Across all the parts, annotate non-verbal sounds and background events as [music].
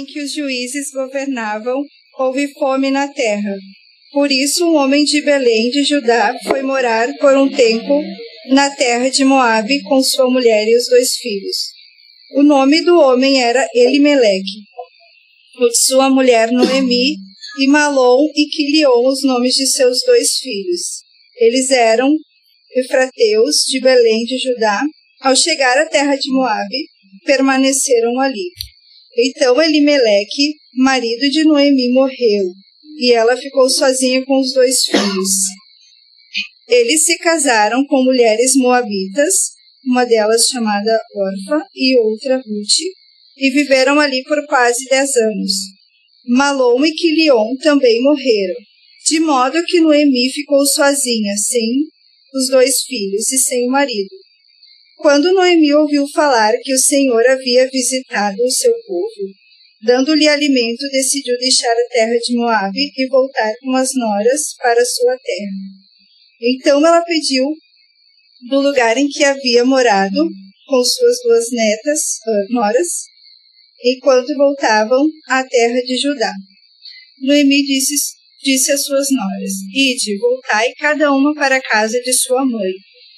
em que os juízes governavam, houve fome na terra. Por isso, um homem de Belém de Judá foi morar por um tempo na terra de Moabe com sua mulher e os dois filhos. O nome do homem era Elimeleque. Sua mulher Noemi e Malom e Quilion os nomes de seus dois filhos. Eles eram Efrateus de Belém de Judá. Ao chegar à terra de Moabe, permaneceram ali. Então Elimeleque, marido de Noemi, morreu, e ela ficou sozinha com os dois filhos. Eles se casaram com mulheres moabitas, uma delas chamada Orfa e outra Ruth, e viveram ali por quase dez anos. Malom e Quilion também morreram, de modo que Noemi ficou sozinha, sem os dois filhos e sem o marido. Quando Noemi ouviu falar que o Senhor havia visitado o seu povo, dando-lhe alimento, decidiu deixar a terra de Moabe e voltar com as noras para sua terra. Então ela pediu do lugar em que havia morado com suas duas netas, uh, noras, enquanto voltavam à terra de Judá. Noemi disse, disse às suas noras: Ide, voltai cada uma para a casa de sua mãe,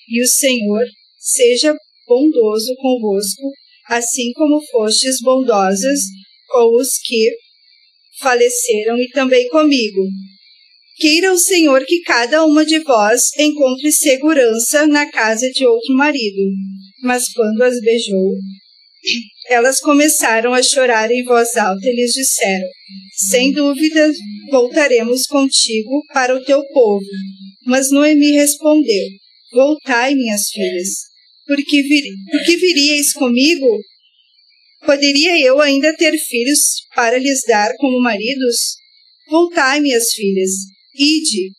e o Senhor seja bondoso convosco, assim como fostes bondosas com os que faleceram e também comigo. Queira o Senhor que cada uma de vós encontre segurança na casa de outro marido. Mas quando as beijou, elas começaram a chorar em voz alta e lhes disseram: Sem dúvida voltaremos contigo para o teu povo. Mas Noemi respondeu: Voltai, minhas filhas porque, vir, porque viríeis comigo? Poderia eu ainda ter filhos para lhes dar como maridos? Voltai, minhas filhas, ide,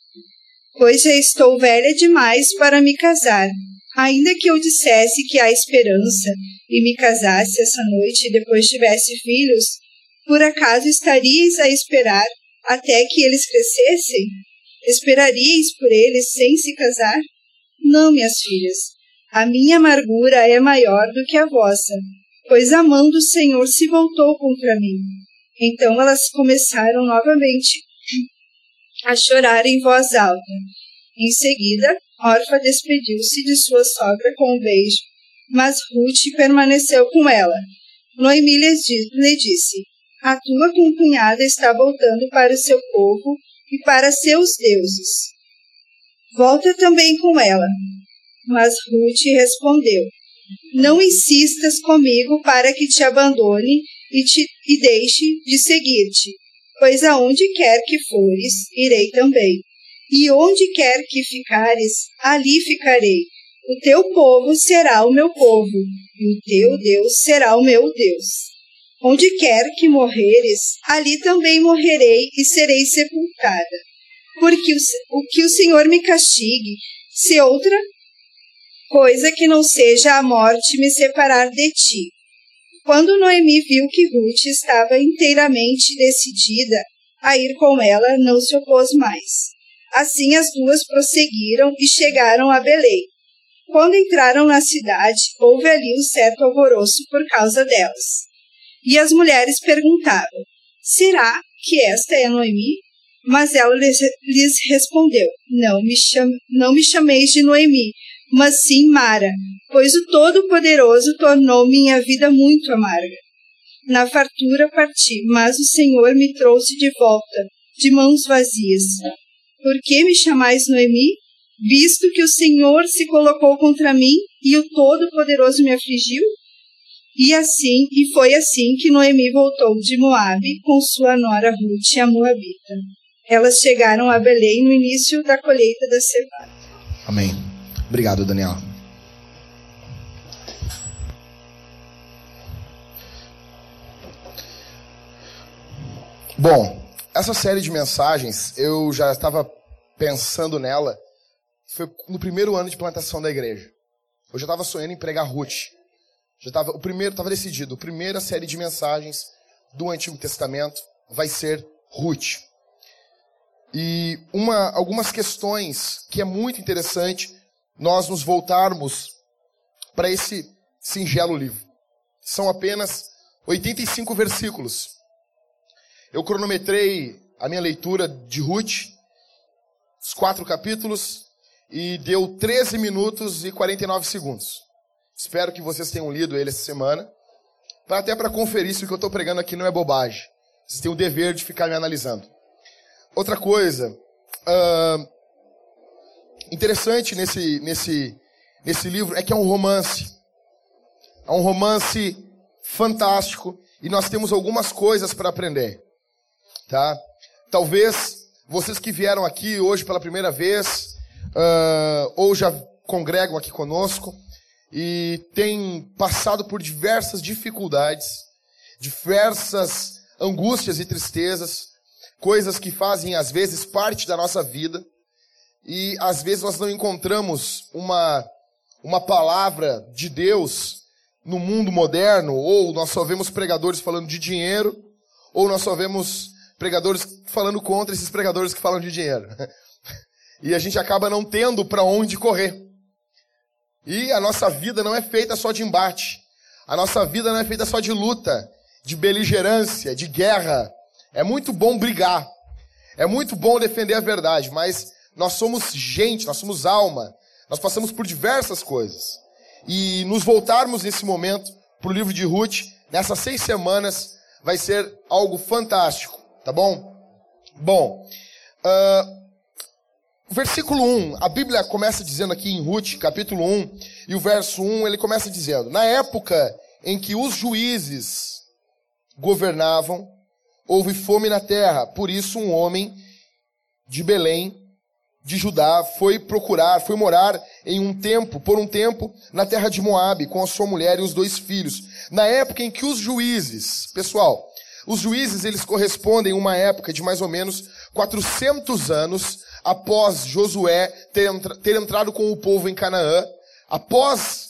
pois já estou velha demais para me casar. Ainda que eu dissesse que há esperança e me casasse essa noite e depois tivesse filhos, por acaso estaríeis a esperar até que eles crescessem? Esperaríeis por eles sem se casar? Não, minhas filhas, a minha amargura é maior do que a vossa, pois a mão do Senhor se voltou contra mim. Então elas começaram novamente a chorar em voz alta. Em seguida, Orfa despediu-se de sua sogra com um beijo, mas Ruth permaneceu com ela. Noemi lhe disse: A tua concunhada está voltando para o seu povo e para seus deuses. Volta também com ela, mas Ruth respondeu: Não insistas comigo para que te abandone e, te, e deixe de seguir-te, pois aonde quer que fores, irei também. E onde quer que ficares, ali ficarei. O teu povo será o meu povo, e o teu Deus será o meu Deus. Onde quer que morreres, ali também morrerei e serei sepultada. Porque o, o que o Senhor me castigue, se outra coisa que não seja a morte me separar de ti. Quando Noemi viu que Ruth estava inteiramente decidida a ir com ela, não se opôs mais. Assim as duas prosseguiram e chegaram a Belém. Quando entraram na cidade, houve ali um certo alvoroço por causa delas. E as mulheres perguntavam: Será que esta é Noemi? Mas ela lhes, respondeu: Não me, chame, não me chameis de Noemi, mas sim Mara, pois o Todo-Poderoso tornou minha vida muito amarga. Na fartura parti, mas o Senhor me trouxe de volta, de mãos vazias. Por que me chamais Noemi? Visto que o Senhor se colocou contra mim e o Todo-Poderoso me afligiu? E assim, e foi assim que Noemi voltou de Moabe com sua nora Ruth, a Moabita. Elas chegaram a Belém no início da colheita da cevada. Amém. Obrigado, Daniel. Bom, essa série de mensagens, eu já estava pensando nela, foi no primeiro ano de plantação da igreja. Eu já estava sonhando em pregar Ruth. Já estava, o primeiro estava decidido. A primeira série de mensagens do Antigo Testamento vai ser Ruth. E uma, algumas questões que é muito interessante nós nos voltarmos para esse singelo livro. São apenas 85 versículos. Eu cronometrei a minha leitura de Ruth, os quatro capítulos, e deu 13 minutos e 49 segundos. Espero que vocês tenham lido ele essa semana, para até para conferir se o que eu estou pregando aqui não é bobagem. Vocês têm o dever de ficar me analisando. Outra coisa, uh, interessante nesse, nesse, nesse livro é que é um romance. É um romance fantástico e nós temos algumas coisas para aprender, tá? Talvez vocês que vieram aqui hoje pela primeira vez uh, ou já congregam aqui conosco e têm passado por diversas dificuldades, diversas angústias e tristezas, coisas que fazem às vezes parte da nossa vida e às vezes nós não encontramos uma uma palavra de Deus no mundo moderno, ou nós só vemos pregadores falando de dinheiro, ou nós só vemos pregadores falando contra esses pregadores que falam de dinheiro. [laughs] E a gente acaba não tendo para onde correr. E a nossa vida não é feita só de embate. A nossa vida não é feita só de luta, de beligerância, de guerra. É muito bom brigar. É muito bom defender a verdade, mas nós somos gente, nós somos alma. Nós passamos por diversas coisas e nos voltarmos nesse momento para o livro de Ruth, nessas seis semanas, vai ser algo fantástico, tá bom? Bom, uh, versículo 1, a Bíblia começa dizendo aqui em Ruth, capítulo 1, e o verso 1, ele começa dizendo: Na época em que os juízes governavam, houve fome na terra, por isso um homem de Belém de Judá foi procurar, foi morar em um tempo, por um tempo, na terra de Moabe, com a sua mulher e os dois filhos. Na época em que os juízes, pessoal, os juízes eles correspondem a uma época de mais ou menos 400 anos após Josué ter, entra, ter entrado com o povo em Canaã, após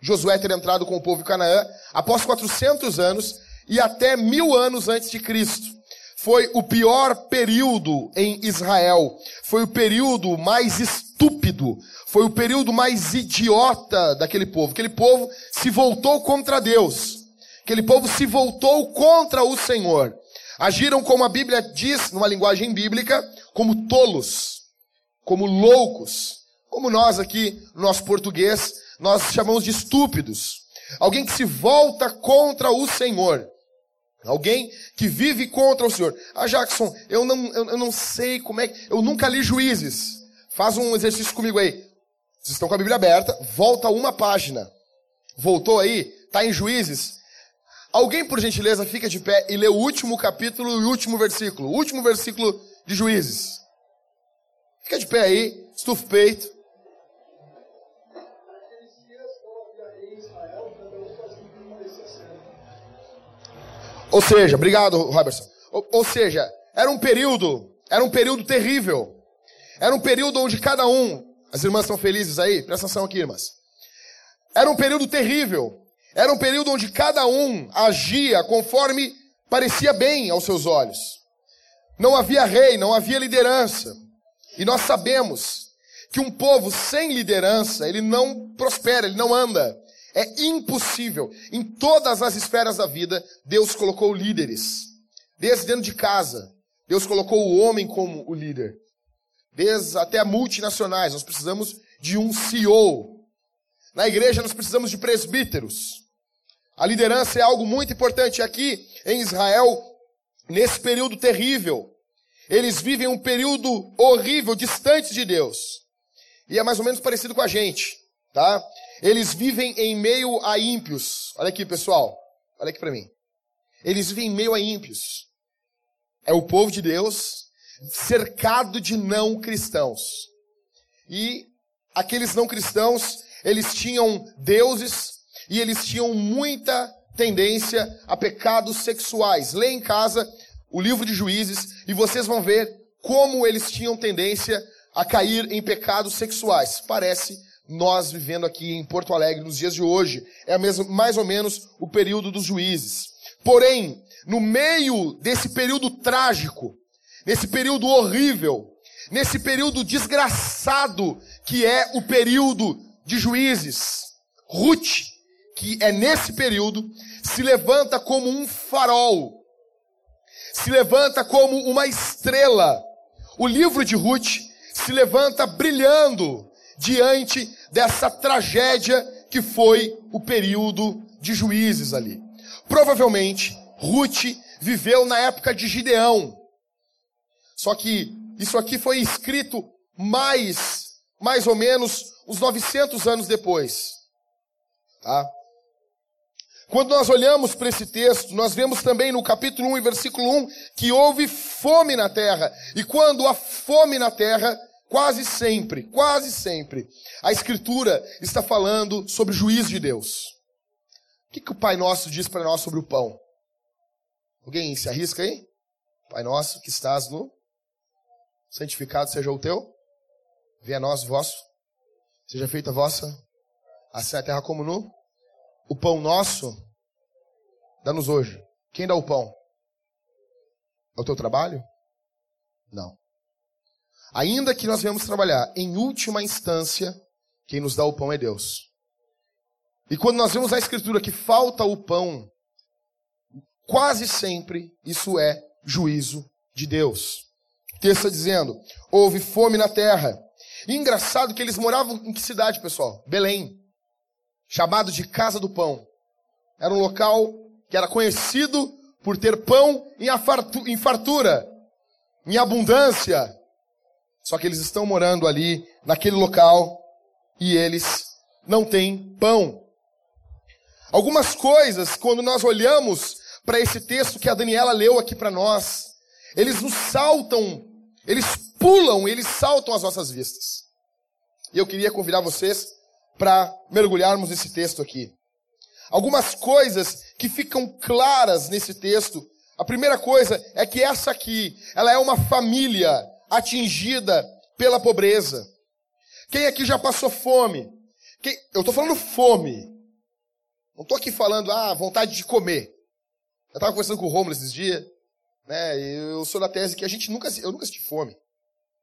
Josué ter entrado com o povo em Canaã, após 400 anos e até mil anos antes de Cristo foi o pior período em Israel. Foi o período mais estúpido. Foi o período mais idiota daquele povo. Aquele povo se voltou contra Deus. Aquele povo se voltou contra o Senhor. Agiram como a Bíblia diz, numa linguagem bíblica, como tolos, como loucos. Como nós aqui, no nosso português, nós chamamos de estúpidos. Alguém que se volta contra o Senhor. Alguém que vive contra o Senhor. Ah, Jackson, eu não, eu, eu, não sei como é que. Eu nunca li juízes. Faz um exercício comigo aí. Vocês estão com a Bíblia aberta, volta uma página. Voltou aí? Está em juízes? Alguém, por gentileza, fica de pé e lê o último capítulo e o último versículo. O último versículo de juízes. Fica de pé aí, estufa o peito. Ou seja, obrigado, Robertson. Ou, ou seja, era um período, era um período terrível. Era um período onde cada um, as irmãs estão felizes aí? Presta atenção aqui, irmãs. Era um período terrível. Era um período onde cada um agia conforme parecia bem aos seus olhos. Não havia rei, não havia liderança. E nós sabemos que um povo sem liderança, ele não prospera, ele não anda. É impossível. Em todas as esferas da vida, Deus colocou líderes. Desde dentro de casa, Deus colocou o homem como o líder. Desde até multinacionais, nós precisamos de um CEO. Na igreja, nós precisamos de presbíteros. A liderança é algo muito importante aqui em Israel, nesse período terrível. Eles vivem um período horrível, distante de Deus. E é mais ou menos parecido com a gente, tá? Eles vivem em meio a ímpios. Olha aqui, pessoal. Olha aqui para mim. Eles vivem em meio a ímpios. É o povo de Deus cercado de não cristãos. E aqueles não cristãos, eles tinham deuses e eles tinham muita tendência a pecados sexuais. Lê em casa o livro de Juízes e vocês vão ver como eles tinham tendência a cair em pecados sexuais. Parece nós vivendo aqui em Porto Alegre nos dias de hoje. É mesmo, mais ou menos o período dos juízes. Porém, no meio desse período trágico, nesse período horrível, nesse período desgraçado que é o período de juízes, Ruth, que é nesse período, se levanta como um farol, se levanta como uma estrela. O livro de Ruth se levanta brilhando diante dessa tragédia que foi o período de juízes ali. Provavelmente, Ruth viveu na época de Gideão. Só que isso aqui foi escrito mais, mais ou menos, uns 900 anos depois. Tá? Quando nós olhamos para esse texto, nós vemos também no capítulo 1 e versículo 1 que houve fome na terra. E quando há fome na terra, quase sempre, quase sempre, a Escritura está falando sobre o juízo de Deus. O que, que o Pai Nosso diz para nós sobre o pão? Alguém se arrisca aí? Pai Nosso que estás no santificado seja o teu, venha a nós o vosso, seja feita a vossa, assim a terra como no o pão nosso, dá-nos hoje. Quem dá o pão? É o teu trabalho? Não. Ainda que nós venhamos trabalhar, em última instância, quem nos dá o pão é Deus. E quando nós vemos a Escritura que falta o pão, quase sempre isso é juízo de Deus. O texto está dizendo: houve fome na terra. E engraçado que eles moravam em que cidade, pessoal? Belém chamado de Casa do Pão. Era um local que era conhecido por ter pão em fartura, em abundância. Só que eles estão morando ali, naquele local, e eles não têm pão. Algumas coisas, quando nós olhamos para esse texto que a Daniela leu aqui para nós, eles nos saltam, eles pulam, eles saltam às nossas vistas. E eu queria convidar vocês para mergulharmos nesse texto aqui. Algumas coisas que ficam claras nesse texto. A primeira coisa é que essa aqui, ela é uma família atingida pela pobreza. Quem aqui já passou fome? Quem... Eu estou falando fome. Não estou aqui falando, ah, vontade de comer. Eu estava conversando com o Romulo esses dias, né? Eu sou da tese que a gente nunca, eu nunca senti fome.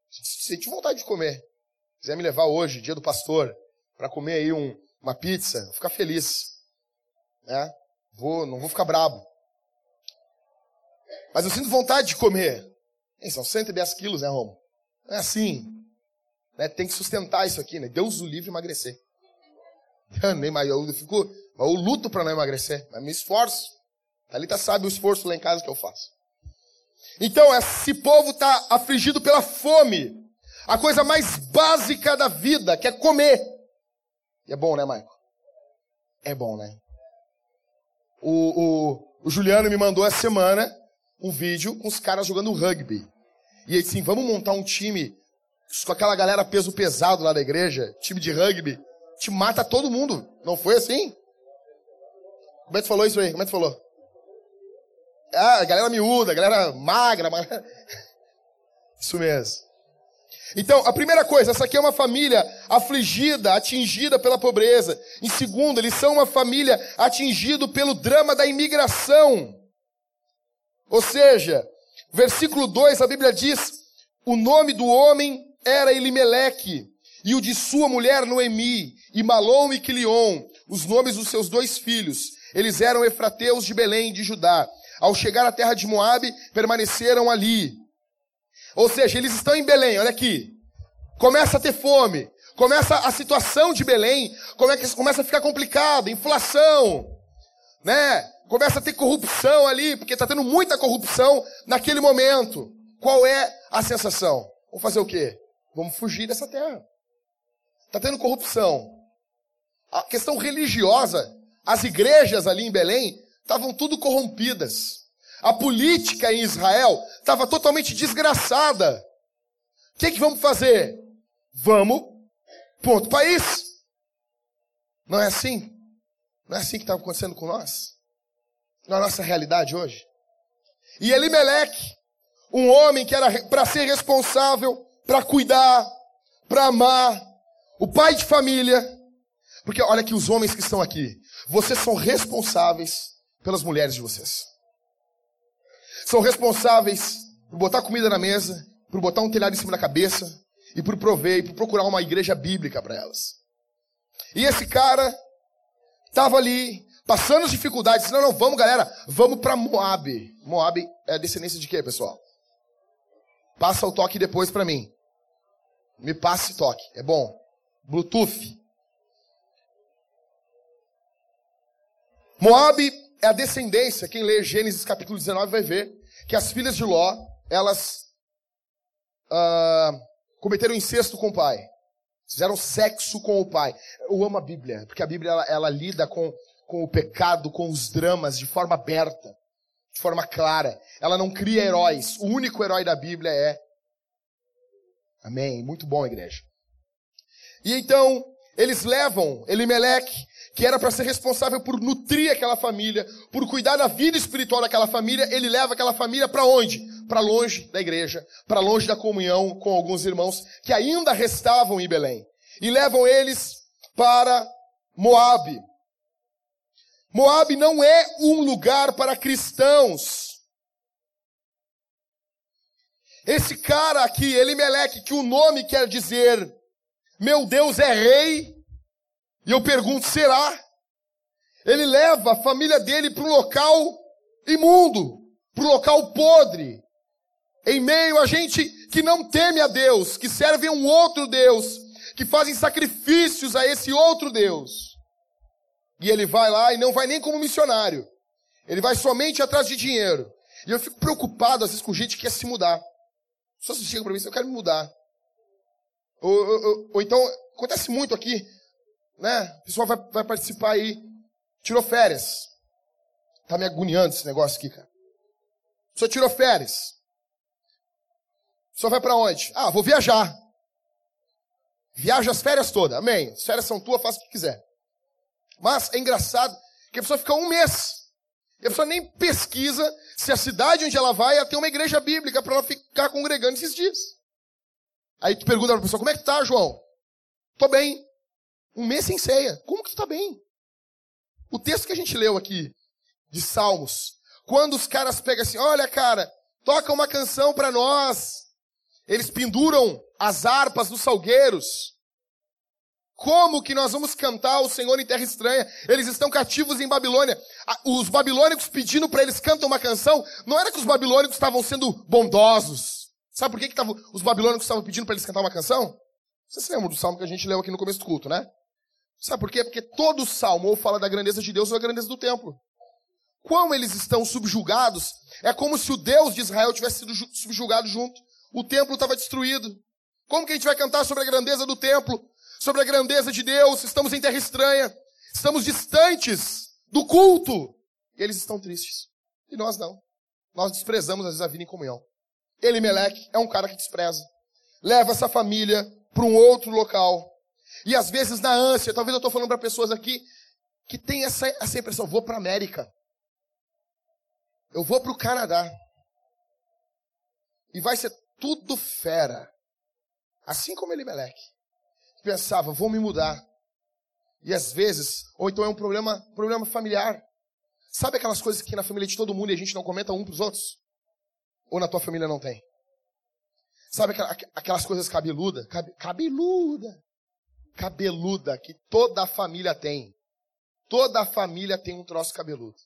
Senti vontade de comer. Se quiser me levar hoje, dia do pastor, para comer aí um, uma pizza, vou ficar feliz. Né? Vou, não vou ficar brabo. Mas eu sinto vontade de comer. Ei, são 110 quilos, né, Romo? Não é assim. Né? Tem que sustentar isso aqui, né? Deus o livre emagrecer. [laughs] Nem mais, eu fico, eu luto para não emagrecer, mas me esforço. Thalita sabe o esforço lá em casa que eu faço. Então, esse povo está afligido pela fome. A coisa mais básica da vida, que é comer. E é bom, né, Maico? É bom, né? O, o, o Juliano me mandou essa semana um vídeo com os caras jogando rugby. E ele disse, vamos montar um time com aquela galera peso pesado lá da igreja, time de rugby. Te mata todo mundo. Não foi assim? Como é que falou isso aí? Como é que falou? Ah, galera miúda, galera magra, magra. [laughs] Isso mesmo. Então, a primeira coisa, essa aqui é uma família afligida, atingida pela pobreza. Em segundo, eles são uma família atingida pelo drama da imigração. Ou seja, versículo 2, a Bíblia diz: o nome do homem era Elimeleque, e o de sua mulher Noemi, e Malom e Quilion, os nomes dos seus dois filhos. Eles eram efrateus de Belém, de Judá. Ao chegar à terra de Moabe, permaneceram ali. Ou seja, eles estão em Belém, olha aqui. Começa a ter fome. Começa a situação de Belém, começa a ficar complicada, inflação, né? Começa a ter corrupção ali, porque está tendo muita corrupção naquele momento. Qual é a sensação? Vamos fazer o quê? Vamos fugir dessa terra. Está tendo corrupção. A questão religiosa, as igrejas ali em Belém estavam tudo corrompidas. A política em Israel estava totalmente desgraçada. O que, que vamos fazer? Vamos ponto país. Não é assim? Não é assim que está acontecendo com nós? Na nossa realidade hoje? E Elimeleque, um homem que era para ser responsável, para cuidar, para amar, o pai de família. Porque olha que os homens que estão aqui, vocês são responsáveis pelas mulheres de vocês são responsáveis por botar comida na mesa, por botar um telhado em cima da cabeça e por prover e por procurar uma igreja bíblica para elas. E esse cara estava ali Passando as dificuldades. Não, não, vamos, galera. Vamos para Moab. Moab é descendência de quê, pessoal? Passa o toque depois para mim. Me passe toque. É bom. Bluetooth. Moab é a descendência. Quem lê Gênesis capítulo 19 vai ver que as filhas de Ló, elas uh, cometeram incesto com o pai. Fizeram sexo com o pai. Eu amo a Bíblia, porque a Bíblia ela, ela lida com, com o pecado, com os dramas de forma aberta, de forma clara. Ela não cria heróis. O único herói da Bíblia é. Amém. Muito bom, igreja. E então, eles levam Elimeleque, que era para ser responsável por nutrir aquela família, por cuidar da vida espiritual daquela família, ele leva aquela família para onde? Para longe da igreja, para longe da comunhão com alguns irmãos que ainda restavam em Belém. E levam eles para Moabe. Moabe não é um lugar para cristãos. Esse cara aqui, Elimeleque, que o nome quer dizer meu Deus é rei, e eu pergunto, será? Ele leva a família dele para um local imundo, para um local podre, em meio a gente que não teme a Deus, que serve a um outro Deus, que fazem sacrifícios a esse outro Deus. E ele vai lá e não vai nem como missionário. Ele vai somente atrás de dinheiro. E eu fico preocupado às vezes com gente que quer se mudar. Só se chega para mim, eu quero me mudar. Ou, ou, ou, então, acontece muito aqui, né? O pessoal vai, vai participar aí, tirou férias. Tá me agoniando esse negócio aqui, cara. Senhor tirou férias. Senhor vai para onde? Ah, vou viajar. Viaja as férias todas, amém. As férias são tuas, faça o que quiser. Mas é engraçado que a pessoa fica um mês. E a pessoa nem pesquisa se a cidade onde ela vai ter uma igreja bíblica para ela ficar congregando esses dias. Aí tu pergunta pra pessoa, como é que tá, João? Tô bem. Um mês sem ceia. Como que tu tá bem? O texto que a gente leu aqui, de Salmos, quando os caras pegam assim, olha cara, toca uma canção para nós. Eles penduram as harpas dos salgueiros. Como que nós vamos cantar o Senhor em terra estranha? Eles estão cativos em Babilônia. Os babilônicos pedindo para eles cantar uma canção, não era que os babilônicos estavam sendo bondosos. Sabe por que, que tava, os babilônicos estavam pedindo para eles cantar uma canção? Você se lembra do salmo que a gente leu aqui no começo do culto, né? Sabe por quê? Porque todo salmo ou fala da grandeza de Deus ou da grandeza do templo. Como eles estão subjugados, é como se o Deus de Israel tivesse sido subjugado junto. O templo estava destruído. Como que a gente vai cantar sobre a grandeza do templo? Sobre a grandeza de Deus? Estamos em terra estranha. Estamos distantes do culto. Eles estão tristes. E nós não. Nós desprezamos às vezes a vida em comunhão. Elimelec é um cara que despreza. Leva essa família para um outro local. E às vezes na ânsia, talvez eu estou falando para pessoas aqui que tem essa, essa impressão, vou para a América. Eu vou para o Canadá. E vai ser tudo fera. Assim como Elimelec. Pensava, vou me mudar. E às vezes, ou então é um problema, problema familiar. Sabe aquelas coisas que na família de todo mundo e a gente não comenta um para os outros? Ou na tua família não tem? Sabe aquelas coisas cabeluda? Cabeluda. Cabeluda que toda a família tem. Toda a família tem um troço cabeludo.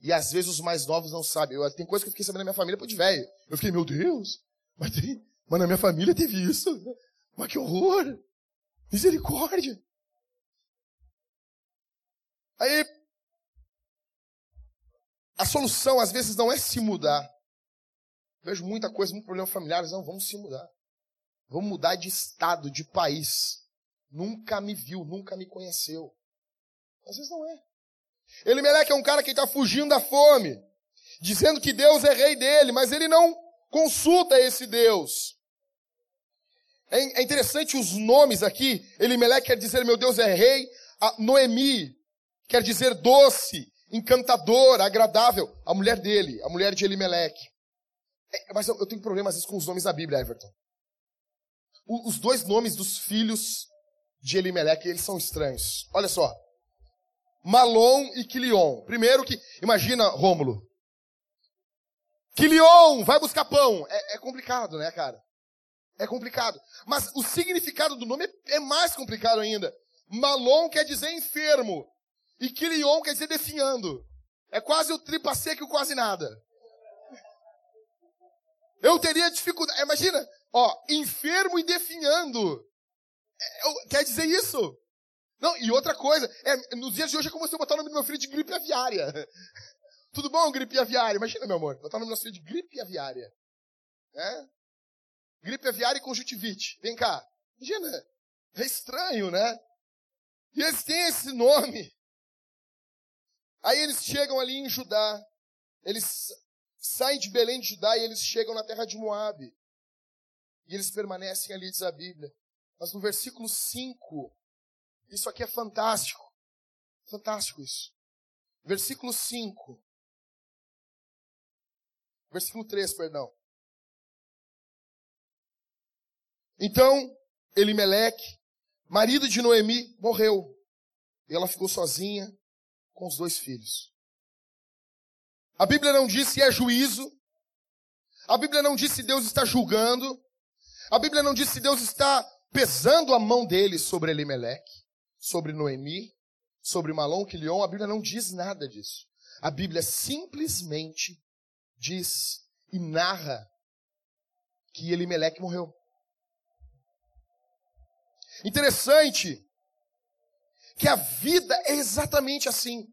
E às vezes os mais novos não sabem. Eu, tem coisa que eu fiquei sabendo na minha família por de velho. Eu fiquei, meu Deus, mas, tem, mas na minha família teve isso. Mas que horror! Misericórdia! Aí, a solução às vezes não é se mudar. Vejo muita coisa, muito problema familiar. Não, vamos se mudar. Vamos mudar de estado, de país. Nunca me viu, nunca me conheceu. Às vezes não é. Elimeleque é um cara que está fugindo da fome, dizendo que Deus é rei dele, mas ele não consulta esse Deus. É, é interessante os nomes aqui. Elimeleque quer dizer meu Deus é rei. A Noemi quer dizer doce, encantador, agradável. A mulher dele, a mulher de Elimeleque. É, mas eu, eu, tenho problemas às vezes com os nomes da Bíblia, Everton. O, os dois nomes dos filhos de Elimelech, eles são estranhos. Olha só. Malom e Quilion. Primeiro que, imagina, Rômulo. Quilion, vai buscar pão. É, é, complicado, né, cara? É complicado. Mas o significado do nome é, é mais complicado ainda. Malom quer dizer enfermo. E Quilion quer dizer definhando. É quase o tripa seca e o quase nada. Eu teria dificuldade. Imagina, ó, enfermo e definhando. É, quer dizer isso? Não, e outra coisa, é, nos dias de hoje é como se eu botar o nome do meu filho de gripe aviária. Tudo bom, gripe aviária? Imagina, meu amor, botar o nome meu filho de gripe aviária. É? Gripe aviária e conjuntivite. Vem cá. Imagina, é estranho, né? E eles têm esse nome. Aí eles chegam ali em Judá. Eles saem de Belém de Judá e eles chegam na terra de Moabe. E eles permanecem ali, diz a Bíblia. Mas no versículo 5, isso aqui é fantástico. Fantástico isso. Versículo 5. Versículo 3, perdão. Então, Elimeleque, marido de Noemi, morreu. E ela ficou sozinha com os dois filhos. A Bíblia não diz se é juízo. A Bíblia não diz se Deus está julgando. A Bíblia não diz se Deus está pesando a mão dele sobre Elimeleque, sobre Noemi, sobre Malom, Quilion. A Bíblia não diz nada disso. A Bíblia simplesmente diz e narra que Elimeleque morreu. Interessante que a vida é exatamente assim.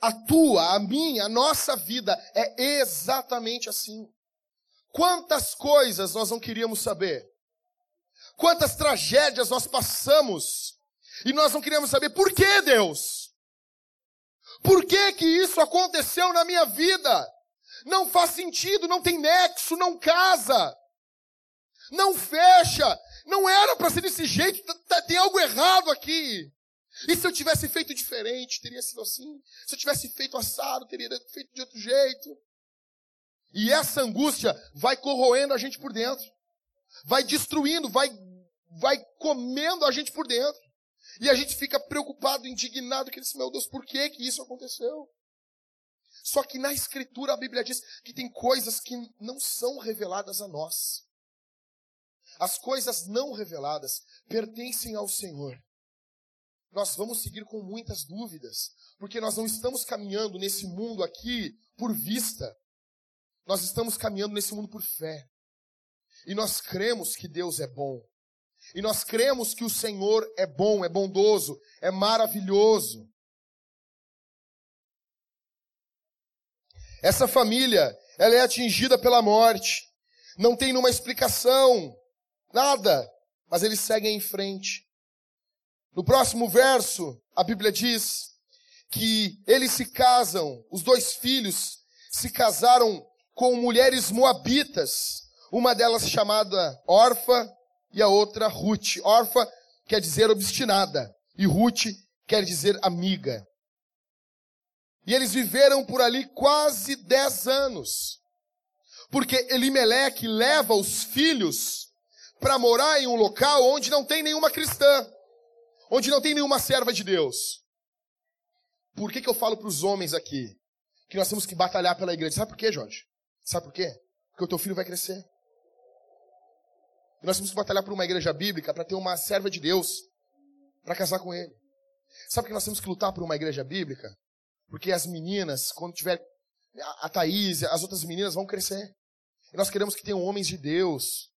A tua, a minha, a nossa vida é exatamente assim. Quantas coisas nós não queríamos saber? Quantas tragédias nós passamos e nós não queríamos saber por que Deus? Por que que isso aconteceu na minha vida? Não faz sentido, não tem nexo, não casa. Não fecha. Não era para ser desse jeito, tem algo errado aqui. E se eu tivesse feito diferente, teria sido assim. Se eu tivesse feito assado, teria feito de outro jeito. E essa angústia vai corroendo a gente por dentro. Vai destruindo, vai, vai comendo a gente por dentro. E a gente fica preocupado, indignado, que diz, meu Deus, por que que isso aconteceu? Só que na escritura a Bíblia diz que tem coisas que não são reveladas a nós. As coisas não reveladas pertencem ao Senhor. Nós vamos seguir com muitas dúvidas, porque nós não estamos caminhando nesse mundo aqui por vista. Nós estamos caminhando nesse mundo por fé. E nós cremos que Deus é bom. E nós cremos que o Senhor é bom, é bondoso, é maravilhoso. Essa família, ela é atingida pela morte. Não tem nenhuma explicação. Nada. Mas eles seguem em frente. No próximo verso, a Bíblia diz que eles se casam, os dois filhos se casaram com mulheres moabitas, uma delas chamada Orfa e a outra Ruth. Orfa quer dizer obstinada e Ruth quer dizer amiga. E eles viveram por ali quase dez anos, porque Elimeleque leva os filhos para morar em um local onde não tem nenhuma cristã, onde não tem nenhuma serva de Deus. Por que, que eu falo para os homens aqui que nós temos que batalhar pela igreja? Sabe por quê, Jorge? Sabe por quê? Porque o teu filho vai crescer. E nós temos que batalhar por uma igreja bíblica para ter uma serva de Deus para casar com ele. Sabe por que nós temos que lutar por uma igreja bíblica? Porque as meninas, quando tiver a Thaís, as outras meninas vão crescer. E nós queremos que tenham homens de Deus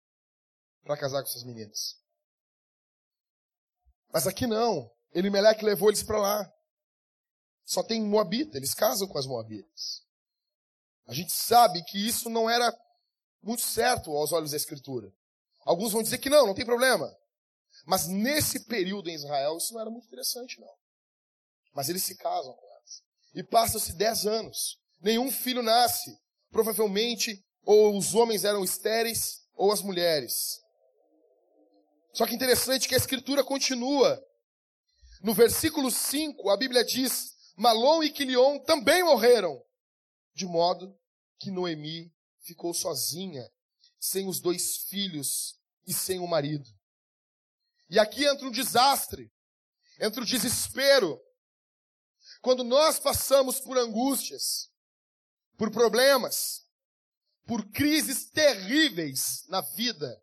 para casar com essas meninas. Mas aqui não. Elimeleque levou eles para lá. Só tem Moabita, eles casam com as Moabitas. A gente sabe que isso não era muito certo aos olhos da Escritura. Alguns vão dizer que não, não tem problema. Mas nesse período em Israel, isso não era muito interessante, não. Mas eles se casam. E passam-se dez anos. Nenhum filho nasce. Provavelmente, ou os homens eram estéreis, ou as mulheres. Só que interessante que a escritura continua. No versículo 5, a Bíblia diz: Malom e Quilion também morreram. De modo que Noemi ficou sozinha, sem os dois filhos e sem o marido. E aqui entra um desastre, entra o desespero. Quando nós passamos por angústias, por problemas, por crises terríveis na vida,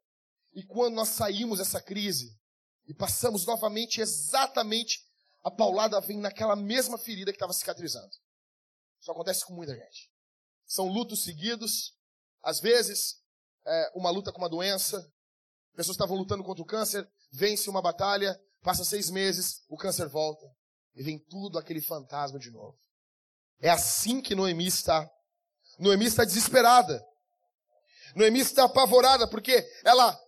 e quando nós saímos dessa crise e passamos novamente exatamente a paulada vem naquela mesma ferida que estava cicatrizando. Isso acontece com muita gente. São lutos seguidos, às vezes, é, uma luta com uma doença, pessoas estavam lutando contra o câncer, vence uma batalha, passa seis meses, o câncer volta, e vem tudo aquele fantasma de novo. É assim que Noemi está. Noemi está desesperada. Noemi está apavorada porque ela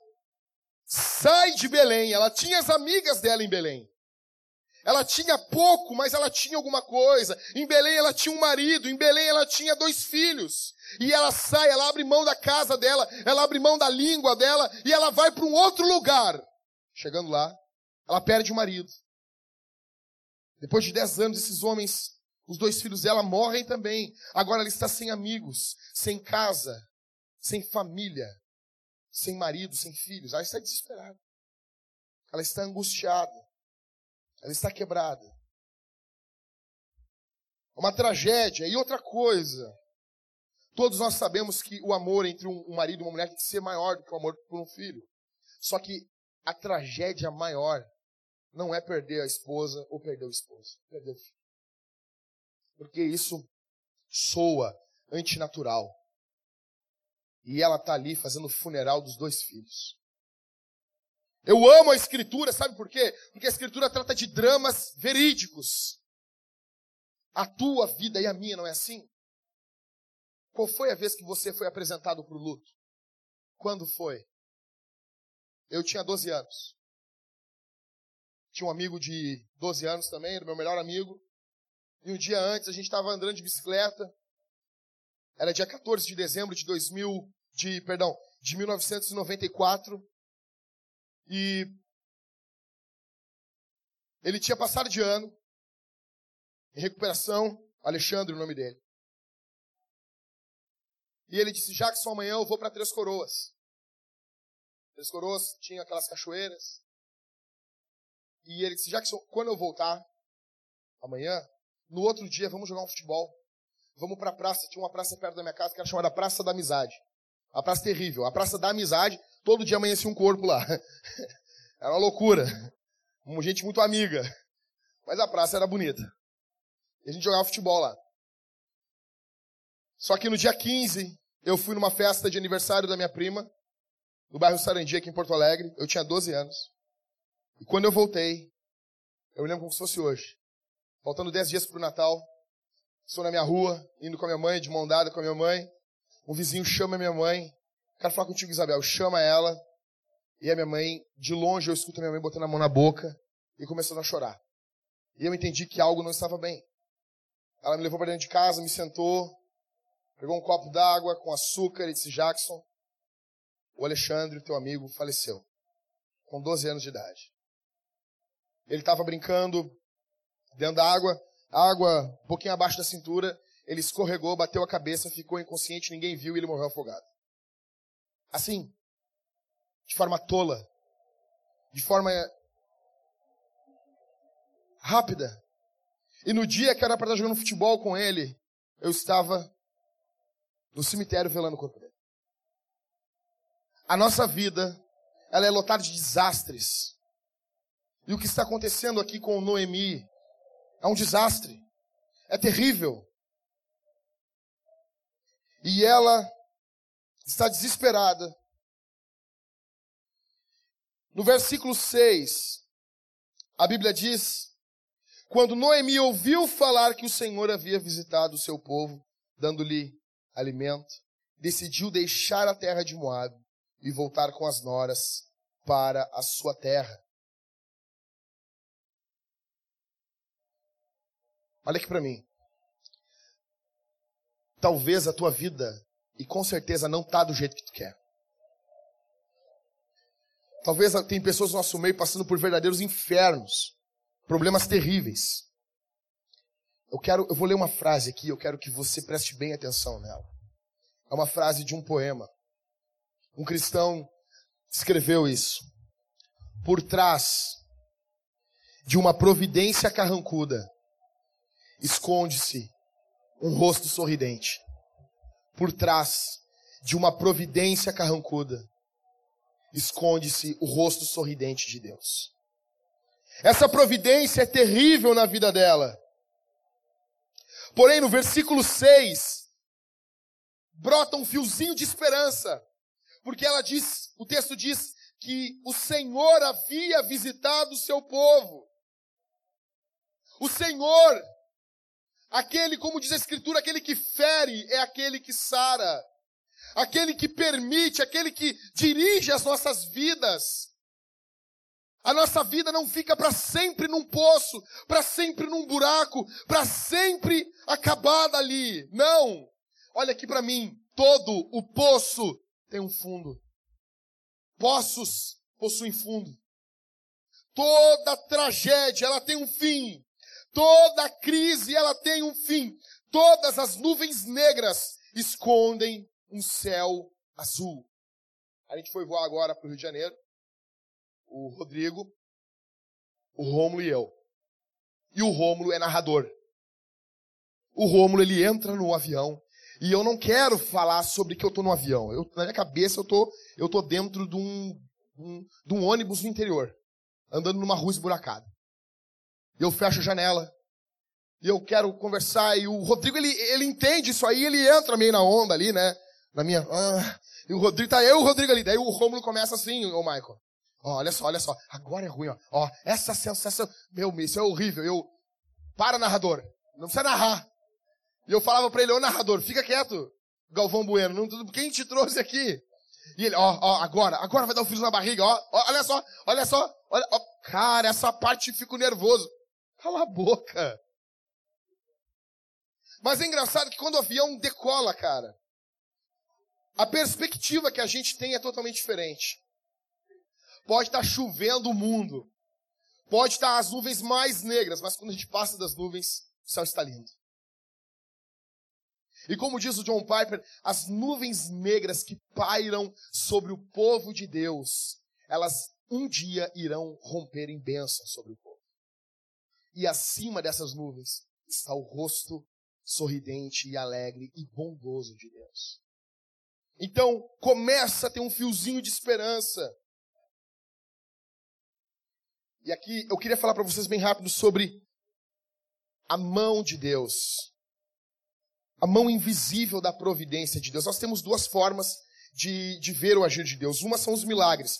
sai de Belém, ela tinha as amigas dela em Belém. Ela tinha pouco, mas ela tinha alguma coisa. Em Belém ela tinha um marido, em Belém ela tinha dois filhos. E ela sai, ela abre mão da casa dela, ela abre mão da língua dela e ela vai para um outro lugar. Chegando lá, ela perde o marido. Depois de dez anos, esses homens, os dois filhos dela morrem também. Agora ela está sem amigos, sem casa, sem família, sem marido, sem filhos. Ela está desesperada. Ela está angustiada. Ela está quebrada. Uma tragédia. E outra coisa. Todos nós sabemos que o amor entre um marido e uma mulher tem que ser maior do que o amor por um filho. Só que a tragédia maior não é perder a esposa ou perder o esposo. Perder o filho. Porque isso soa antinatural. E ela está ali fazendo o funeral dos dois filhos. Eu amo a Escritura, sabe por quê? Porque a Escritura trata de dramas verídicos. A tua vida e a minha não é assim? Qual foi a vez que você foi apresentado para o luto? Quando foi? Eu tinha 12 anos. Tinha um amigo de 12 anos também, era meu melhor amigo. E um dia antes a gente estava andando de bicicleta. Era dia 14 de dezembro de 2000, de, perdão, de 1994. E ele tinha passado de ano, em recuperação, Alexandre, o nome dele. E ele disse: Jackson, amanhã eu vou para Três Coroas. Três Coroas tinha aquelas cachoeiras. E ele disse: Jackson, quando eu voltar, amanhã, no outro dia, vamos jogar um futebol. Vamos para a praça. Tinha uma praça perto da minha casa que era chamada Praça da Amizade. A praça terrível. A Praça da Amizade, todo dia amanhecia um corpo lá. [laughs] Era uma loucura. Uma gente muito amiga. Mas a praça era bonita. E a gente jogava futebol lá. Só que no dia 15, eu fui numa festa de aniversário da minha prima, no bairro Sarandi, aqui em Porto Alegre. Eu tinha 12 anos. E quando eu voltei, eu me lembro como se fosse hoje. Faltando 10 dias para o Natal, estou na minha rua, indo com a minha mãe, de mão dada com a minha mãe. Um vizinho chama a minha mãe. Quero falar contigo, Isabel. Chama ela. E a minha mãe, de longe, eu escuto a minha mãe botando a mão na boca e começando a chorar. E eu entendi que algo não estava bem. Ela me levou para dentro de casa, me sentou, pegou um copo d'água com açúcar e disse: Jackson, o Alexandre, teu amigo, faleceu. Com 12 anos de idade. Ele estava brincando dentro da água, água um pouquinho abaixo da cintura. Ele escorregou, bateu a cabeça, ficou inconsciente, ninguém viu e ele morreu afogado. Assim, de forma tola, de forma rápida. E no dia que era para estar jogando futebol com ele, eu estava no cemitério velando o corpo dele. A nossa vida, ela é lotada de desastres. E o que está acontecendo aqui com Noemi é um desastre. É terrível. E ela está desesperada no versículo 6, a Bíblia diz: Quando Noemi ouviu falar que o Senhor havia visitado o seu povo, dando-lhe alimento, decidiu deixar a terra de Moab e voltar com as noras para a sua terra. Olha aqui para mim. Talvez a tua vida, e com certeza não está do jeito que tu quer. Talvez tem pessoas no nosso meio passando por verdadeiros infernos, problemas terríveis. Eu quero, eu vou ler uma frase aqui, eu quero que você preste bem atenção nela. É uma frase de um poema. Um cristão escreveu isso. Por trás de uma providência carrancuda esconde-se um rosto sorridente. Por trás de uma providência carrancuda esconde-se o rosto sorridente de Deus. Essa providência é terrível na vida dela. Porém, no versículo 6, brota um fiozinho de esperança. Porque ela diz, o texto diz que o Senhor havia visitado o seu povo. O Senhor, aquele, como diz a Escritura, aquele que fere é aquele que sara. Aquele que permite, aquele que dirige as nossas vidas. A nossa vida não fica para sempre num poço, para sempre num buraco, para sempre acabada ali. Não. Olha aqui para mim, todo o poço tem um fundo. Poços possuem fundo. Toda tragédia, ela tem um fim. Toda crise, ela tem um fim. Todas as nuvens negras escondem um céu azul. A gente foi voar agora para o Rio de Janeiro o Rodrigo, o Rômulo e eu. E o Rômulo é narrador. O Rômulo, ele entra no avião e eu não quero falar sobre que eu tô no avião. Eu, na minha cabeça eu tô, eu tô dentro de um, um, de um ônibus no interior, andando numa rua esburacada. Eu fecho a janela, e eu quero conversar, e o Rodrigo, ele, ele entende isso aí, ele entra meio na onda ali, né? Na minha, ah, e o Rodrigo, tá eu e o Rodrigo ali, daí o Rômulo começa assim, ô Michael, Ó, olha só, olha só. Agora é ruim, ó. Ó, essa sensação. Meu, isso é horrível. Eu. Para, narrador. Não precisa narrar. E eu falava para ele, ô narrador, fica quieto, Galvão Bueno. Não, quem te trouxe aqui? E ele, ó, ó, agora, agora vai dar um frio na barriga, ó, ó, olha só, olha só, olha, ó, cara, essa parte fico nervoso. Cala a boca. Mas é engraçado que quando o avião decola, cara, a perspectiva que a gente tem é totalmente diferente. Pode estar chovendo o mundo. Pode estar as nuvens mais negras, mas quando a gente passa das nuvens, o céu está lindo. E como diz o John Piper, as nuvens negras que pairam sobre o povo de Deus, elas um dia irão romper em bênção sobre o povo. E acima dessas nuvens está o rosto sorridente e alegre e bondoso de Deus. Então, começa a ter um fiozinho de esperança. E aqui eu queria falar para vocês bem rápido sobre a mão de Deus. A mão invisível da providência de Deus. Nós temos duas formas de, de ver o agir de Deus. Uma são os milagres.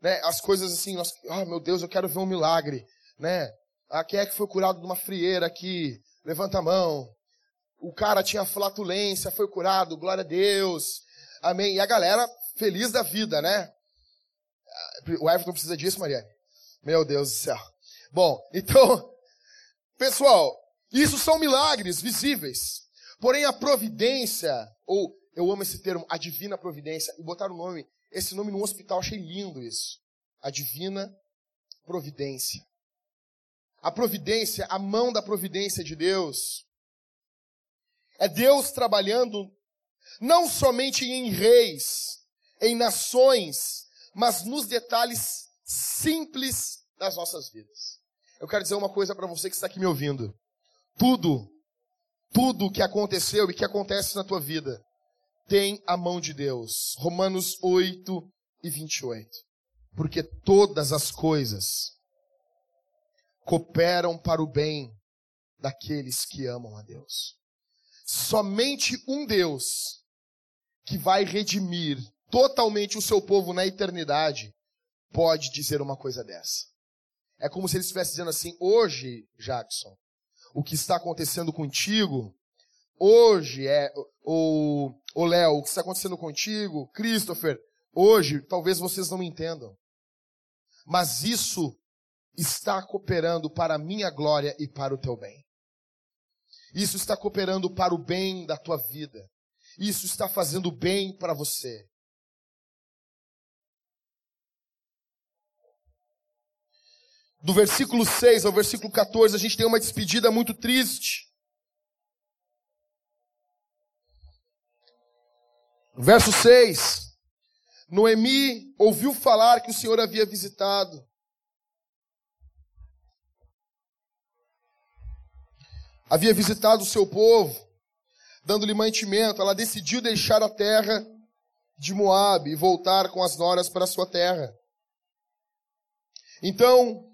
Né? As coisas assim, nós, oh, meu Deus, eu quero ver um milagre. Né? Ah, quem é que foi curado de uma frieira aqui? Levanta a mão. O cara tinha flatulência, foi curado, glória a Deus. Amém. E a galera feliz da vida, né? O Everton precisa disso, Mariane. Meu Deus do céu. Bom, [laughs] então, pessoal, isso são milagres visíveis. Porém, a providência, ou eu amo esse termo, a divina providência, e botar o nome, esse nome no hospital, achei lindo isso. A divina providência. A providência, a mão da providência de Deus. É Deus trabalhando não somente em reis, em nações, mas nos detalhes simples das nossas vidas. Eu quero dizer uma coisa para você que está aqui me ouvindo. Tudo, tudo que aconteceu e que acontece na tua vida tem a mão de Deus. Romanos 8 e 28. Porque todas as coisas cooperam para o bem daqueles que amam a Deus. Somente um Deus que vai redimir totalmente o seu povo na eternidade pode dizer uma coisa dessa. É como se ele estivesse dizendo assim: hoje, Jackson, o que está acontecendo contigo, hoje é, o, o Léo, o que está acontecendo contigo, Christopher, hoje, talvez vocês não me entendam. Mas isso está cooperando para a minha glória e para o teu bem. Isso está cooperando para o bem da tua vida. Isso está fazendo bem para você. do versículo 6 ao versículo 14, a gente tem uma despedida muito triste. Verso 6. Noemi ouviu falar que o Senhor havia visitado. Havia visitado o seu povo, dando-lhe mantimento. Ela decidiu deixar a terra de Moabe e voltar com as noras para a sua terra. Então,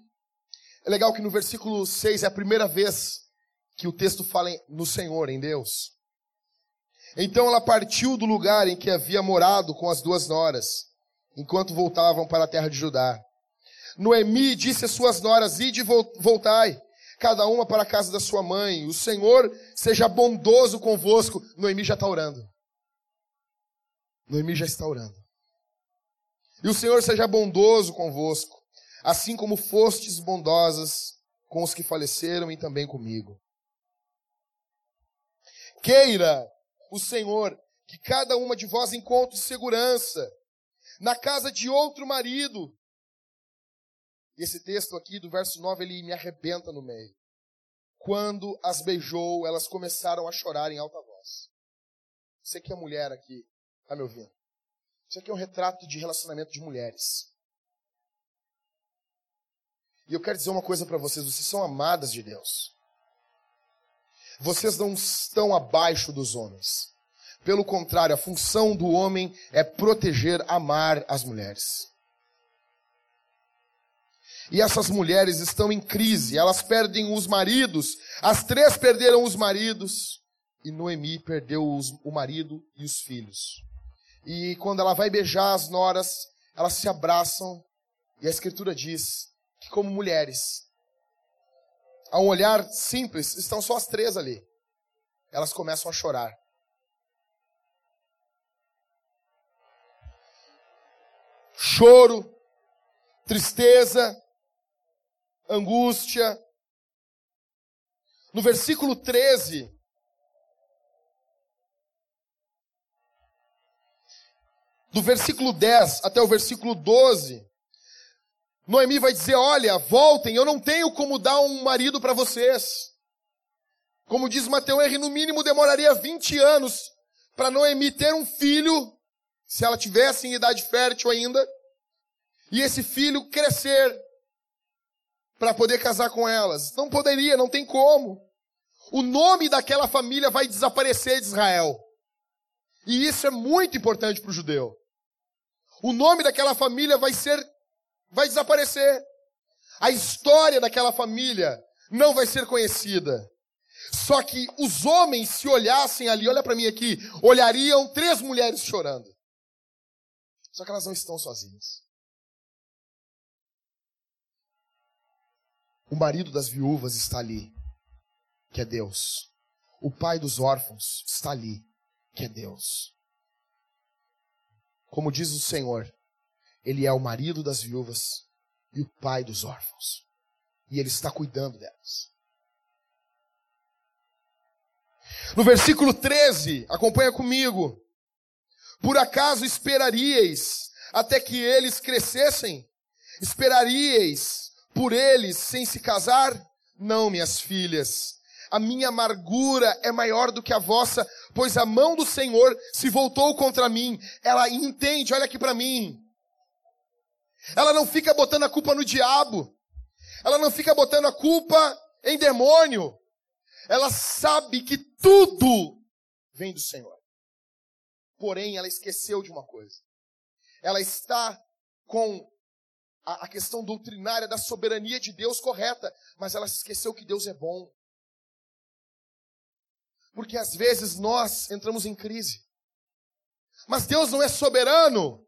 É legal que no versículo 6 é a primeira vez que o texto fala no Senhor, em Deus. Então ela partiu do lugar em que havia morado com as duas noras, enquanto voltavam para a terra de Judá. Noemi disse às suas noras: Ide voltai, cada uma para a casa da sua mãe. O Senhor seja bondoso convosco. Noemi já está orando. Noemi já está orando. E o Senhor seja bondoso convosco, assim como fostes bondosas com os que faleceram e também comigo. Queira o Senhor que cada uma de vós encontre segurança na casa de outro marido. Esse texto aqui do verso 9, ele me arrebenta no meio. Quando as beijou, elas começaram a chorar em alta voz. Você que é mulher aqui, tá me ouvindo? Isso aqui é um retrato de relacionamento de mulheres. E eu quero dizer uma coisa para vocês: vocês são amadas de Deus. Vocês não estão abaixo dos homens. Pelo contrário, a função do homem é proteger, amar as mulheres. E essas mulheres estão em crise, elas perdem os maridos, as três perderam os maridos, e Noemi perdeu os, o marido e os filhos. E quando ela vai beijar as noras, elas se abraçam, e a Escritura diz que, como mulheres, a um olhar simples, estão só as três ali. Elas começam a chorar. Choro, tristeza, angústia. No versículo 13, do versículo 10 até o versículo 12, Noemi vai dizer: Olha, voltem, eu não tenho como dar um marido para vocês. Como diz Mateus R, no mínimo demoraria 20 anos para Noemi ter um filho, se ela tivesse em idade fértil ainda, e esse filho crescer para poder casar com elas. Não poderia, não tem como. O nome daquela família vai desaparecer de Israel. E isso é muito importante para o judeu. O nome daquela família vai ser vai desaparecer. A história daquela família não vai ser conhecida. Só que os homens, se olhassem ali, olha para mim aqui, olhariam três mulheres chorando. Só que elas não estão sozinhas. O marido das viúvas está ali, que é Deus. O pai dos órfãos está ali, que é Deus. Como diz o Senhor, ele é o marido das viúvas e o pai dos órfãos. E ele está cuidando delas. No versículo 13, acompanha comigo. Por acaso esperaríeis até que eles crescessem? Esperaríeis por eles sem se casar? Não, minhas filhas. A minha amargura é maior do que a vossa, pois a mão do Senhor se voltou contra mim. Ela entende, olha aqui para mim. Ela não fica botando a culpa no diabo. Ela não fica botando a culpa em demônio. Ela sabe que tudo vem do Senhor. Porém, ela esqueceu de uma coisa. Ela está com a, a questão doutrinária da soberania de Deus correta, mas ela se esqueceu que Deus é bom. Porque às vezes nós entramos em crise. Mas Deus não é soberano.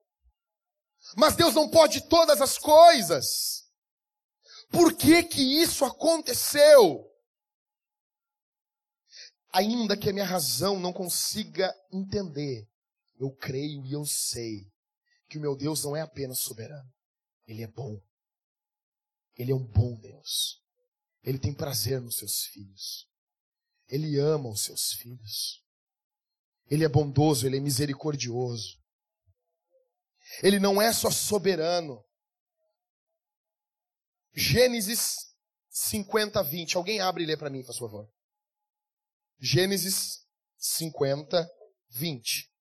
Mas Deus não pode todas as coisas. Por que que isso aconteceu? Ainda que a minha razão não consiga entender, eu creio e eu sei que o meu Deus não é apenas soberano, ele é bom. Ele é um bom Deus. Ele tem prazer nos seus filhos. Ele ama os seus filhos. Ele é bondoso, ele é misericordioso. Ele não é só soberano. Gênesis 50, 20. Alguém abre e lê para mim, por favor. Gênesis 50, 20.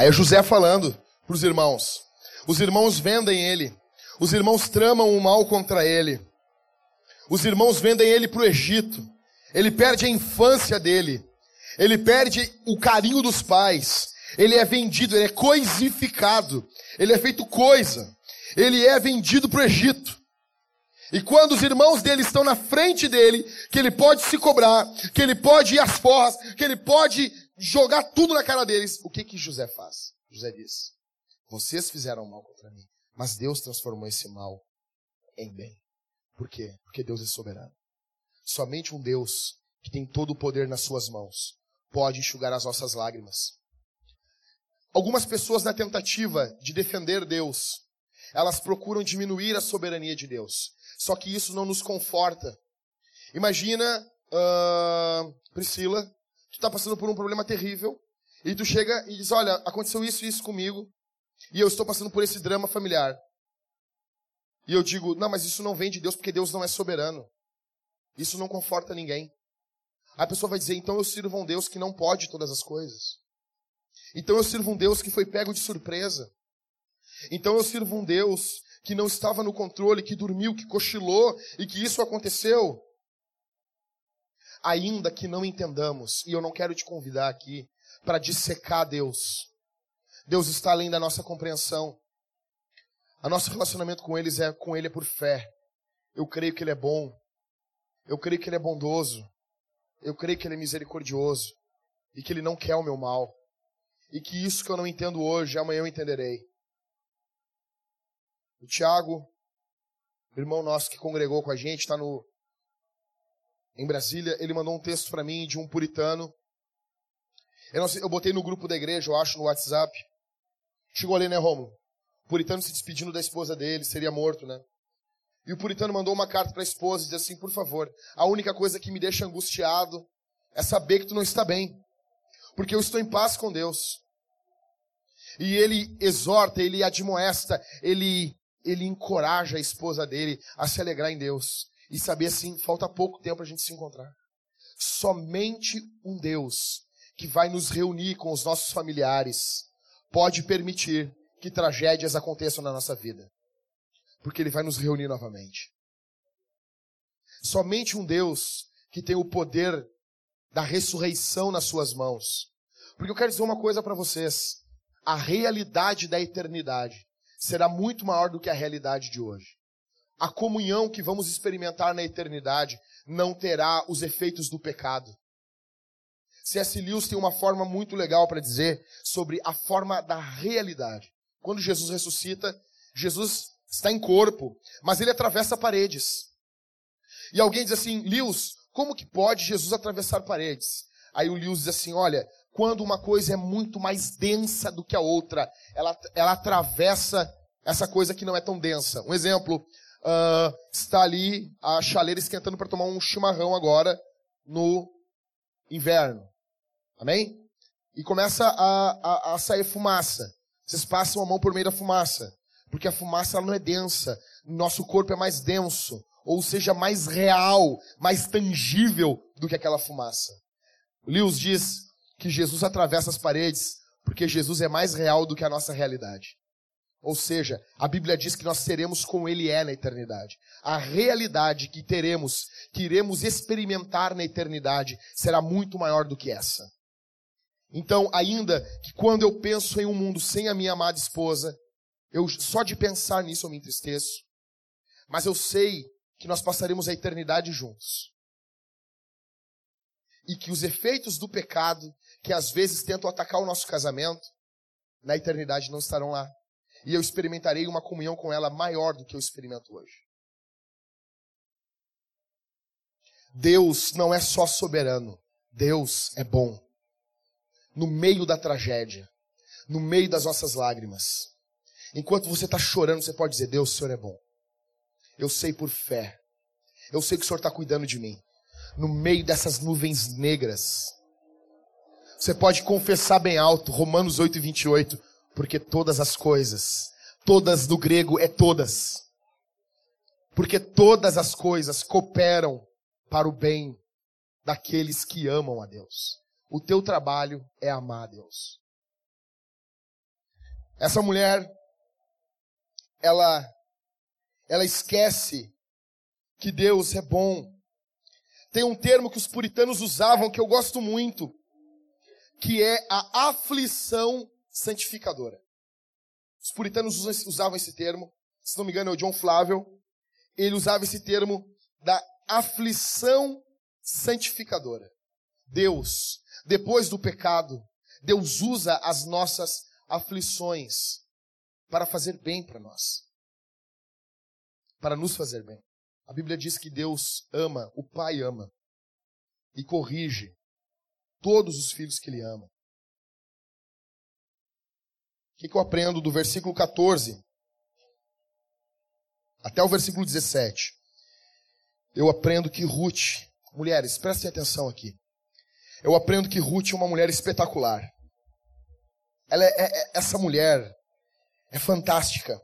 Aí é José falando para os irmãos. Os irmãos vendem ele. Os irmãos tramam o mal contra ele. Os irmãos vendem ele para o Egito. Ele perde a infância dele. Ele perde o carinho dos pais. Ele é vendido, ele é coisificado. Ele é feito coisa. Ele é vendido para o Egito. E quando os irmãos dele estão na frente dele, que ele pode se cobrar, que ele pode ir às forras, que ele pode jogar tudo na cara deles, o que que José faz? José diz: Vocês fizeram mal contra mim, mas Deus transformou esse mal em bem. Por quê? Porque Deus é soberano. Somente um Deus que tem todo o poder nas suas mãos pode enxugar as nossas lágrimas. Algumas pessoas, na tentativa de defender Deus, elas procuram diminuir a soberania de Deus. Só que isso não nos conforta. Imagina, uh, Priscila, tu está passando por um problema terrível, e tu chega e diz, olha, aconteceu isso e isso comigo, e eu estou passando por esse drama familiar. E eu digo, não, mas isso não vem de Deus, porque Deus não é soberano. Isso não conforta ninguém. A pessoa vai dizer, então eu sirvo um Deus que não pode todas as coisas. Então eu sirvo um Deus que foi pego de surpresa. Então eu sirvo um Deus que não estava no controle, que dormiu, que cochilou e que isso aconteceu. Ainda que não entendamos, e eu não quero te convidar aqui para dissecar Deus. Deus está além da nossa compreensão. O nosso relacionamento com eles é com ele é por fé. Eu creio que ele é bom. Eu creio que ele é bondoso. Eu creio que ele é misericordioso e que ele não quer o meu mal. E que isso que eu não entendo hoje, amanhã eu entenderei. O Tiago, irmão nosso que congregou com a gente, está no em Brasília, ele mandou um texto para mim de um puritano. Eu, sei, eu, botei no grupo da igreja, eu acho, no WhatsApp. Chegou ali, né, Romulo? O puritano se despedindo da esposa dele, seria morto, né? E o puritano mandou uma carta para a esposa e disse assim: Por favor, a única coisa que me deixa angustiado é saber que tu não está bem, porque eu estou em paz com Deus. E ele exorta, ele admoesta, ele ele encoraja a esposa dele a se alegrar em Deus e saber assim, falta pouco tempo para a gente se encontrar. Somente um Deus que vai nos reunir com os nossos familiares pode permitir que tragédias aconteçam na nossa vida. Porque ele vai nos reunir novamente. Somente um Deus que tem o poder da ressurreição nas suas mãos. Porque eu quero dizer uma coisa para vocês. A realidade da eternidade será muito maior do que a realidade de hoje. A comunhão que vamos experimentar na eternidade não terá os efeitos do pecado. C.S. Lewis tem uma forma muito legal para dizer sobre a forma da realidade. Quando Jesus ressuscita, Jesus está em corpo, mas ele atravessa paredes. E alguém diz assim, Lewis, como que pode Jesus atravessar paredes? Aí o Lewis diz assim, olha, quando uma coisa é muito mais densa do que a outra, ela, ela atravessa essa coisa que não é tão densa. Um exemplo, uh, está ali a chaleira esquentando para tomar um chimarrão agora no inverno. Amém? E começa a, a, a, sair fumaça. Vocês passam a mão por meio da fumaça. Porque a fumaça ela não é densa. Nosso corpo é mais denso. Ou seja, mais real, mais tangível do que aquela fumaça. Lewis diz que Jesus atravessa as paredes porque Jesus é mais real do que a nossa realidade. Ou seja, a Bíblia diz que nós seremos como Ele é na eternidade. A realidade que teremos, que iremos experimentar na eternidade, será muito maior do que essa. Então, ainda que quando eu penso em um mundo sem a minha amada esposa, eu só de pensar nisso eu me entristeço. Mas eu sei que nós passaremos a eternidade juntos e que os efeitos do pecado, que às vezes tentam atacar o nosso casamento, na eternidade não estarão lá. E eu experimentarei uma comunhão com ela maior do que eu experimento hoje. Deus não é só soberano, Deus é bom. No meio da tragédia, no meio das nossas lágrimas, enquanto você está chorando, você pode dizer: Deus, o Senhor é bom. Eu sei por fé. Eu sei que o Senhor está cuidando de mim no meio dessas nuvens negras. Você pode confessar bem alto, Romanos 8, 28, porque todas as coisas, todas no grego é todas, porque todas as coisas cooperam para o bem daqueles que amam a Deus. O teu trabalho é amar a Deus. Essa mulher, ela, ela esquece que Deus é bom. Tem um termo que os puritanos usavam que eu gosto muito, que é a aflição santificadora. Os puritanos usavam esse termo, se não me engano é o John Flávio, ele usava esse termo da aflição santificadora. Deus, depois do pecado, Deus usa as nossas aflições para fazer bem para nós. Para nos fazer bem. A Bíblia diz que Deus ama, o Pai ama e corrige todos os filhos que Ele ama. Que, que eu aprendo do versículo 14 até o versículo 17? Eu aprendo que Ruth, mulheres, prestem atenção aqui. Eu aprendo que Ruth é uma mulher espetacular. Ela é, é, é, essa mulher é fantástica.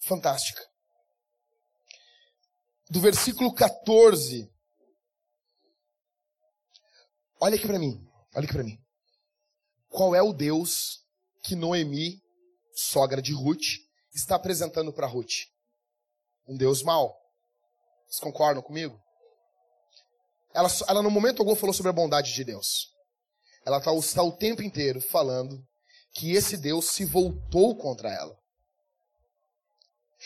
Fantástica. Do versículo 14. Olha aqui para mim. Olha aqui para mim. Qual é o Deus que Noemi, sogra de Ruth, está apresentando para Ruth? Um Deus mau. Vocês concordam comigo? Ela, ela no momento algum falou sobre a bondade de Deus. Ela está, está o tempo inteiro falando que esse Deus se voltou contra ela.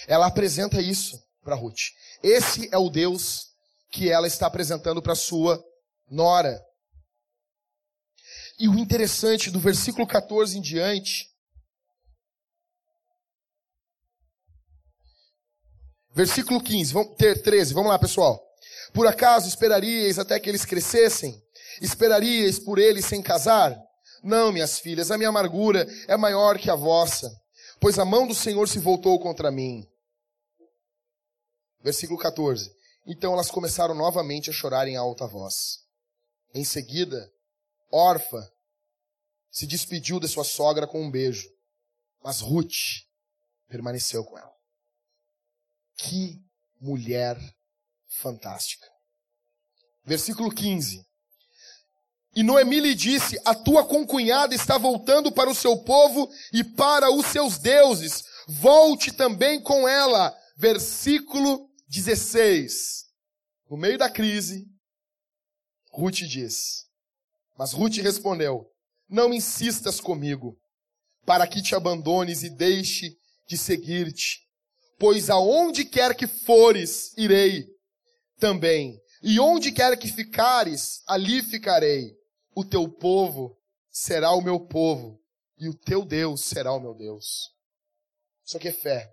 Ela apresenta isso para Ruth. Esse é o Deus que ela está apresentando para sua nora. E o interessante do versículo 14 em diante, versículo 15, vamos ter 13, vamos lá, pessoal. Por acaso esperaríeis até que eles crescessem? Esperaríeis por eles sem casar? Não, minhas filhas, a minha amargura é maior que a vossa, pois a mão do Senhor se voltou contra mim. Versículo 14. Então elas começaram novamente a chorar em alta voz. Em seguida, Orfa se despediu de sua sogra com um beijo, mas Ruth permaneceu com ela. Que mulher fantástica. Versículo 15. E Noemi lhe disse: A tua concunhada está voltando para o seu povo e para os seus deuses. Volte também com ela. Versículo 16. No meio da crise, Ruth diz. Mas Ruth respondeu: Não insistas comigo, para que te abandones e deixe de seguir-te. Pois aonde quer que fores, irei também. E onde quer que ficares, ali ficarei o teu povo será o meu povo, e o teu Deus será o meu Deus. Isso aqui é fé.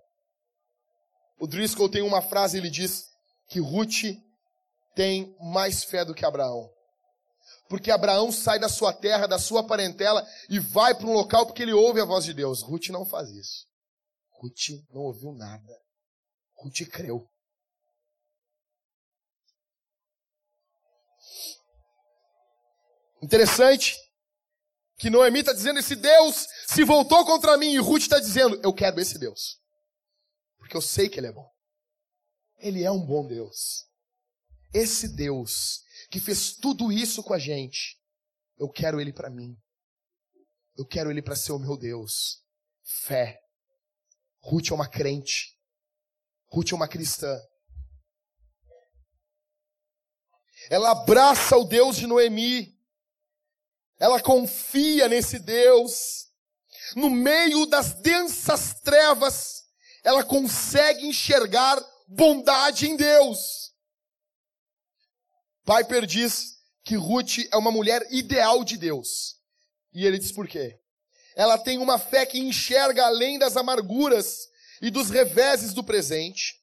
O Driscoll tem uma frase, ele diz que Ruth tem mais fé do que Abraão. Porque Abraão sai da sua terra, da sua parentela e vai para um local porque ele ouve a voz de Deus. Ruth não faz isso. Ruth não ouviu nada. Ruth creu. Interessante que Noemi está dizendo: esse Deus se voltou contra mim, e Ruth está dizendo: eu quero esse Deus, porque eu sei que Ele é bom. Ele é um bom Deus. Esse Deus que fez tudo isso com a gente, eu quero Ele para mim. Eu quero Ele para ser o meu Deus. Fé. Ruth é uma crente. Ruth é uma cristã. Ela abraça o Deus de Noemi ela confia nesse Deus. No meio das densas trevas, ela consegue enxergar bondade em Deus. Piper diz que Ruth é uma mulher ideal de Deus. E ele diz por quê? Ela tem uma fé que enxerga além das amarguras e dos reveses do presente.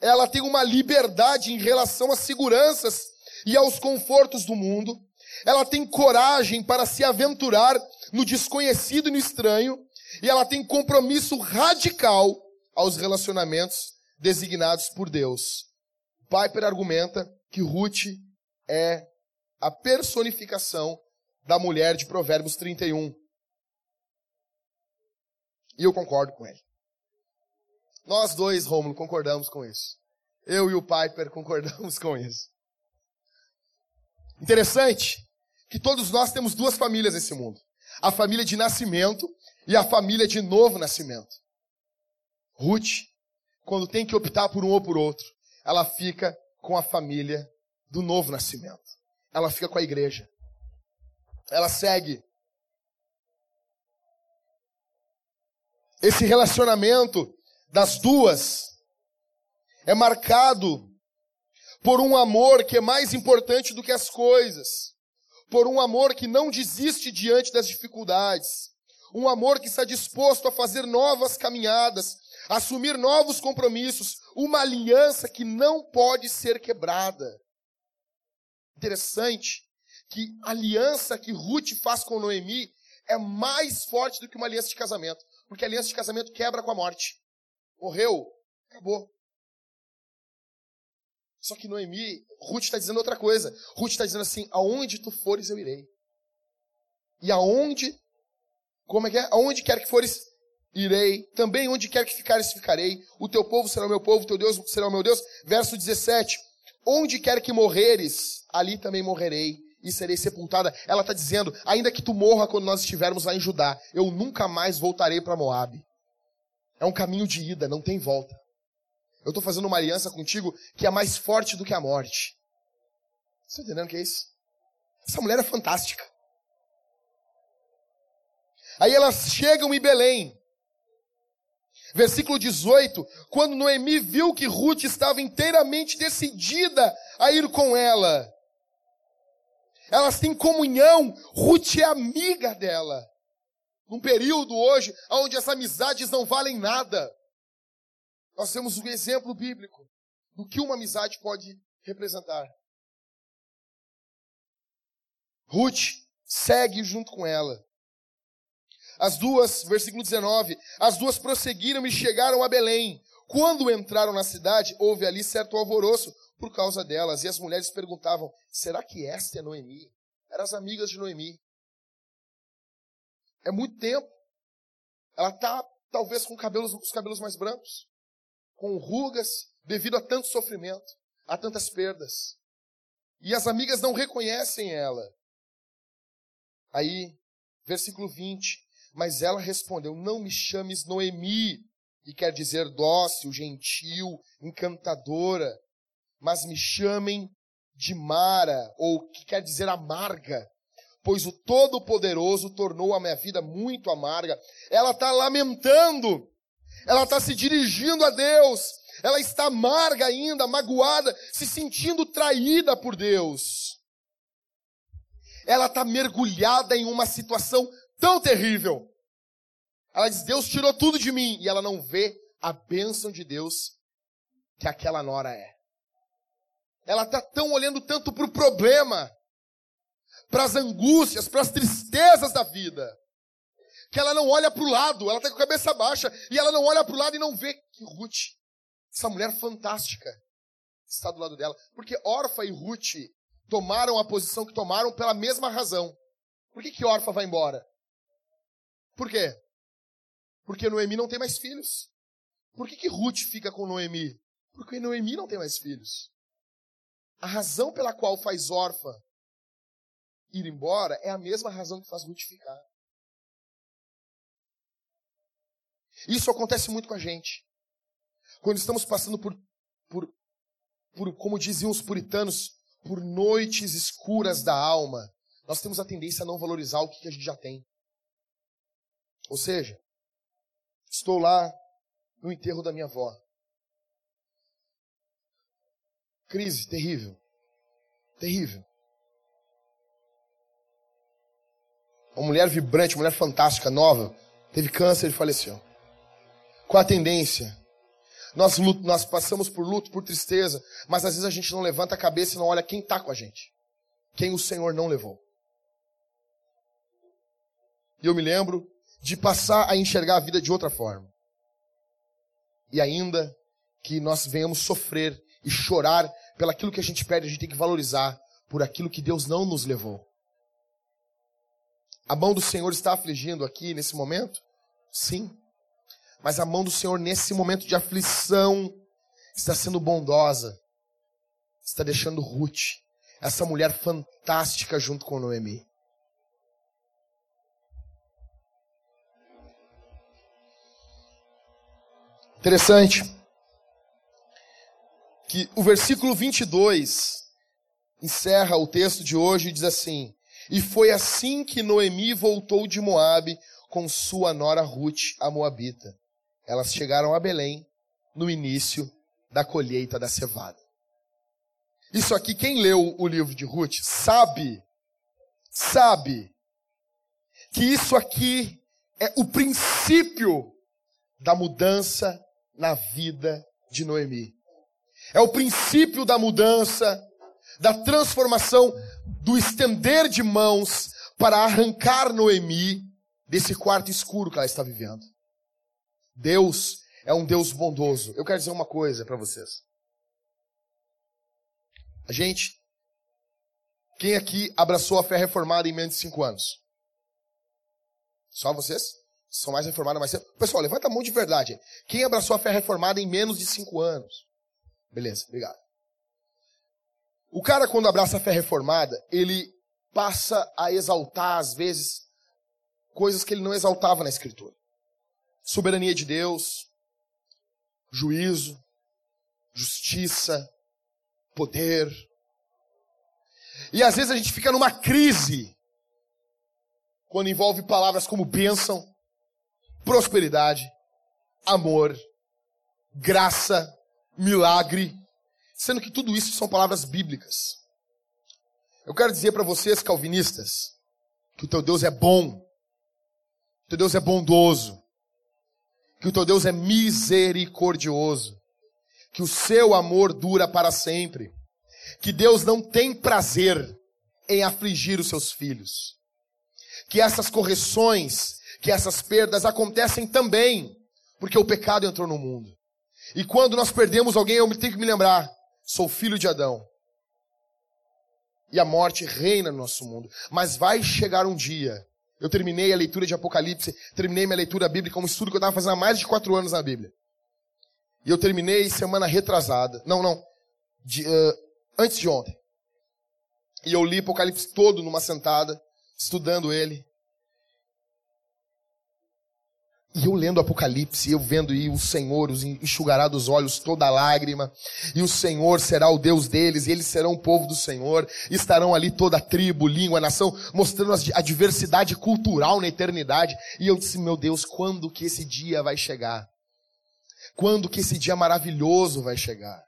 Ela tem uma liberdade em relação às seguranças e aos confortos do mundo. Ela tem coragem para se aventurar no desconhecido e no estranho, e ela tem compromisso radical aos relacionamentos designados por Deus. Piper argumenta que Ruth é a personificação da mulher de Provérbios 31. E eu concordo com ele. Nós dois, Rômulo, concordamos com isso. Eu e o Piper concordamos [laughs] com isso. Interessante que todos nós temos duas famílias nesse mundo. A família de nascimento e a família de novo nascimento. Ruth, quando tem que optar por um ou por outro, ela fica com a família do novo nascimento. Ela fica com a igreja. Ela segue. Esse relacionamento das duas é marcado por um amor que é mais importante do que as coisas, por um amor que não desiste diante das dificuldades, um amor que está disposto a fazer novas caminhadas, assumir novos compromissos, uma aliança que não pode ser quebrada. Interessante que a aliança que Ruth faz com Noemi é mais forte do que uma aliança de casamento, porque a aliança de casamento quebra com a morte. Morreu, acabou. Só que Noemi, Ruth está dizendo outra coisa. Ruth está dizendo assim: aonde tu fores, eu irei. E aonde, como é que é? Aonde quer que fores, irei. Também onde quer que ficares, ficarei. O teu povo será o meu povo, o teu Deus será o meu Deus. Verso 17: Onde quer que morreres, ali também morrerei e serei sepultada. Ela está dizendo: ainda que tu morra quando nós estivermos lá em Judá, eu nunca mais voltarei para Moab. É um caminho de ida, não tem volta. Eu estou fazendo uma aliança contigo que é mais forte do que a morte. Você está entendendo o que é isso? Essa mulher é fantástica. Aí elas chegam em Belém. Versículo 18: Quando Noemi viu que Ruth estava inteiramente decidida a ir com ela, elas têm comunhão, Ruth é amiga dela. Num período hoje onde as amizades não valem nada. Nós temos um exemplo bíblico do que uma amizade pode representar. Ruth segue junto com ela. As duas, versículo 19, as duas prosseguiram e chegaram a Belém. Quando entraram na cidade, houve ali certo alvoroço por causa delas. E as mulheres perguntavam: será que esta é Noemi? Eram as amigas de Noemi. É muito tempo. Ela está, talvez, com cabelos, os cabelos mais brancos com rugas devido a tanto sofrimento, a tantas perdas. E as amigas não reconhecem ela. Aí, versículo 20. Mas ela respondeu: Não me chames Noemi, que quer dizer dócil, gentil, encantadora, mas me chamem de Mara, ou que quer dizer amarga, pois o Todo-Poderoso tornou a minha vida muito amarga. Ela está lamentando ela está se dirigindo a Deus, ela está amarga ainda, magoada, se sentindo traída por Deus. Ela está mergulhada em uma situação tão terrível. Ela diz: Deus tirou tudo de mim, e ela não vê a bênção de Deus que aquela nora é. Ela está tão olhando tanto para o problema, para as angústias, para as tristezas da vida, que ela não olha para o lado, ela está com a cabeça baixa, e ela não olha para o lado e não vê que Ruth, essa mulher fantástica, está do lado dela. Porque Orfa e Ruth tomaram a posição que tomaram pela mesma razão. Por que, que Orfa vai embora? Por quê? Porque Noemi não tem mais filhos. Por que, que Ruth fica com Noemi? Porque Noemi não tem mais filhos. A razão pela qual faz Orfa ir embora é a mesma razão que faz Ruth ficar. Isso acontece muito com a gente. Quando estamos passando por, por, por, como diziam os puritanos, por noites escuras da alma, nós temos a tendência a não valorizar o que a gente já tem. Ou seja, estou lá no enterro da minha avó. Crise terrível. Terrível. Uma mulher vibrante, uma mulher fantástica, nova, teve câncer e faleceu. Qual a tendência? Nós, nós passamos por luto, por tristeza, mas às vezes a gente não levanta a cabeça e não olha quem está com a gente. Quem o Senhor não levou. E eu me lembro de passar a enxergar a vida de outra forma. E ainda que nós venhamos sofrer e chorar pelaquilo que a gente perde, a gente tem que valorizar por aquilo que Deus não nos levou. A mão do Senhor está afligindo aqui nesse momento? Sim. Mas a mão do Senhor nesse momento de aflição está sendo bondosa. Está deixando Ruth, essa mulher fantástica junto com Noemi. Interessante que o versículo 22 encerra o texto de hoje e diz assim: E foi assim que Noemi voltou de Moabe com sua nora Ruth, a moabita. Elas chegaram a Belém no início da colheita da cevada. Isso aqui, quem leu o livro de Ruth sabe, sabe que isso aqui é o princípio da mudança na vida de Noemi. É o princípio da mudança, da transformação, do estender de mãos para arrancar Noemi desse quarto escuro que ela está vivendo. Deus é um Deus bondoso. Eu quero dizer uma coisa para vocês. A gente, quem aqui abraçou a fé reformada em menos de cinco anos? Só vocês? São mais reformados mais cedo? Pessoal, levanta a mão de verdade. Quem abraçou a fé reformada em menos de cinco anos? Beleza, obrigado. O cara, quando abraça a fé reformada, ele passa a exaltar, às vezes, coisas que ele não exaltava na Escritura: soberania de Deus, juízo, justiça, poder. E às vezes a gente fica numa crise quando envolve palavras como bênção, prosperidade, amor, graça, milagre, sendo que tudo isso são palavras bíblicas. Eu quero dizer para vocês, calvinistas, que o teu Deus é bom, que o teu Deus é bondoso, que o teu Deus é misericordioso, que o seu amor dura para sempre, que Deus não tem prazer em afligir os seus filhos, que essas correções, que essas perdas acontecem também porque o pecado entrou no mundo. E quando nós perdemos alguém, eu tenho que me lembrar: sou filho de Adão. E a morte reina no nosso mundo. Mas vai chegar um dia. Eu terminei a leitura de Apocalipse, terminei minha leitura bíblica, um estudo que eu estava fazendo há mais de quatro anos na Bíblia. E eu terminei semana retrasada. Não, não. De, uh, antes de ontem. E eu li Apocalipse todo numa sentada, estudando ele. E eu lendo Apocalipse, eu vendo e o Senhor os enxugará dos olhos toda lágrima, e o Senhor será o Deus deles, e eles serão o povo do Senhor, estarão ali toda a tribo, língua, nação, mostrando a diversidade cultural na eternidade. E eu disse, meu Deus, quando que esse dia vai chegar? Quando que esse dia maravilhoso vai chegar?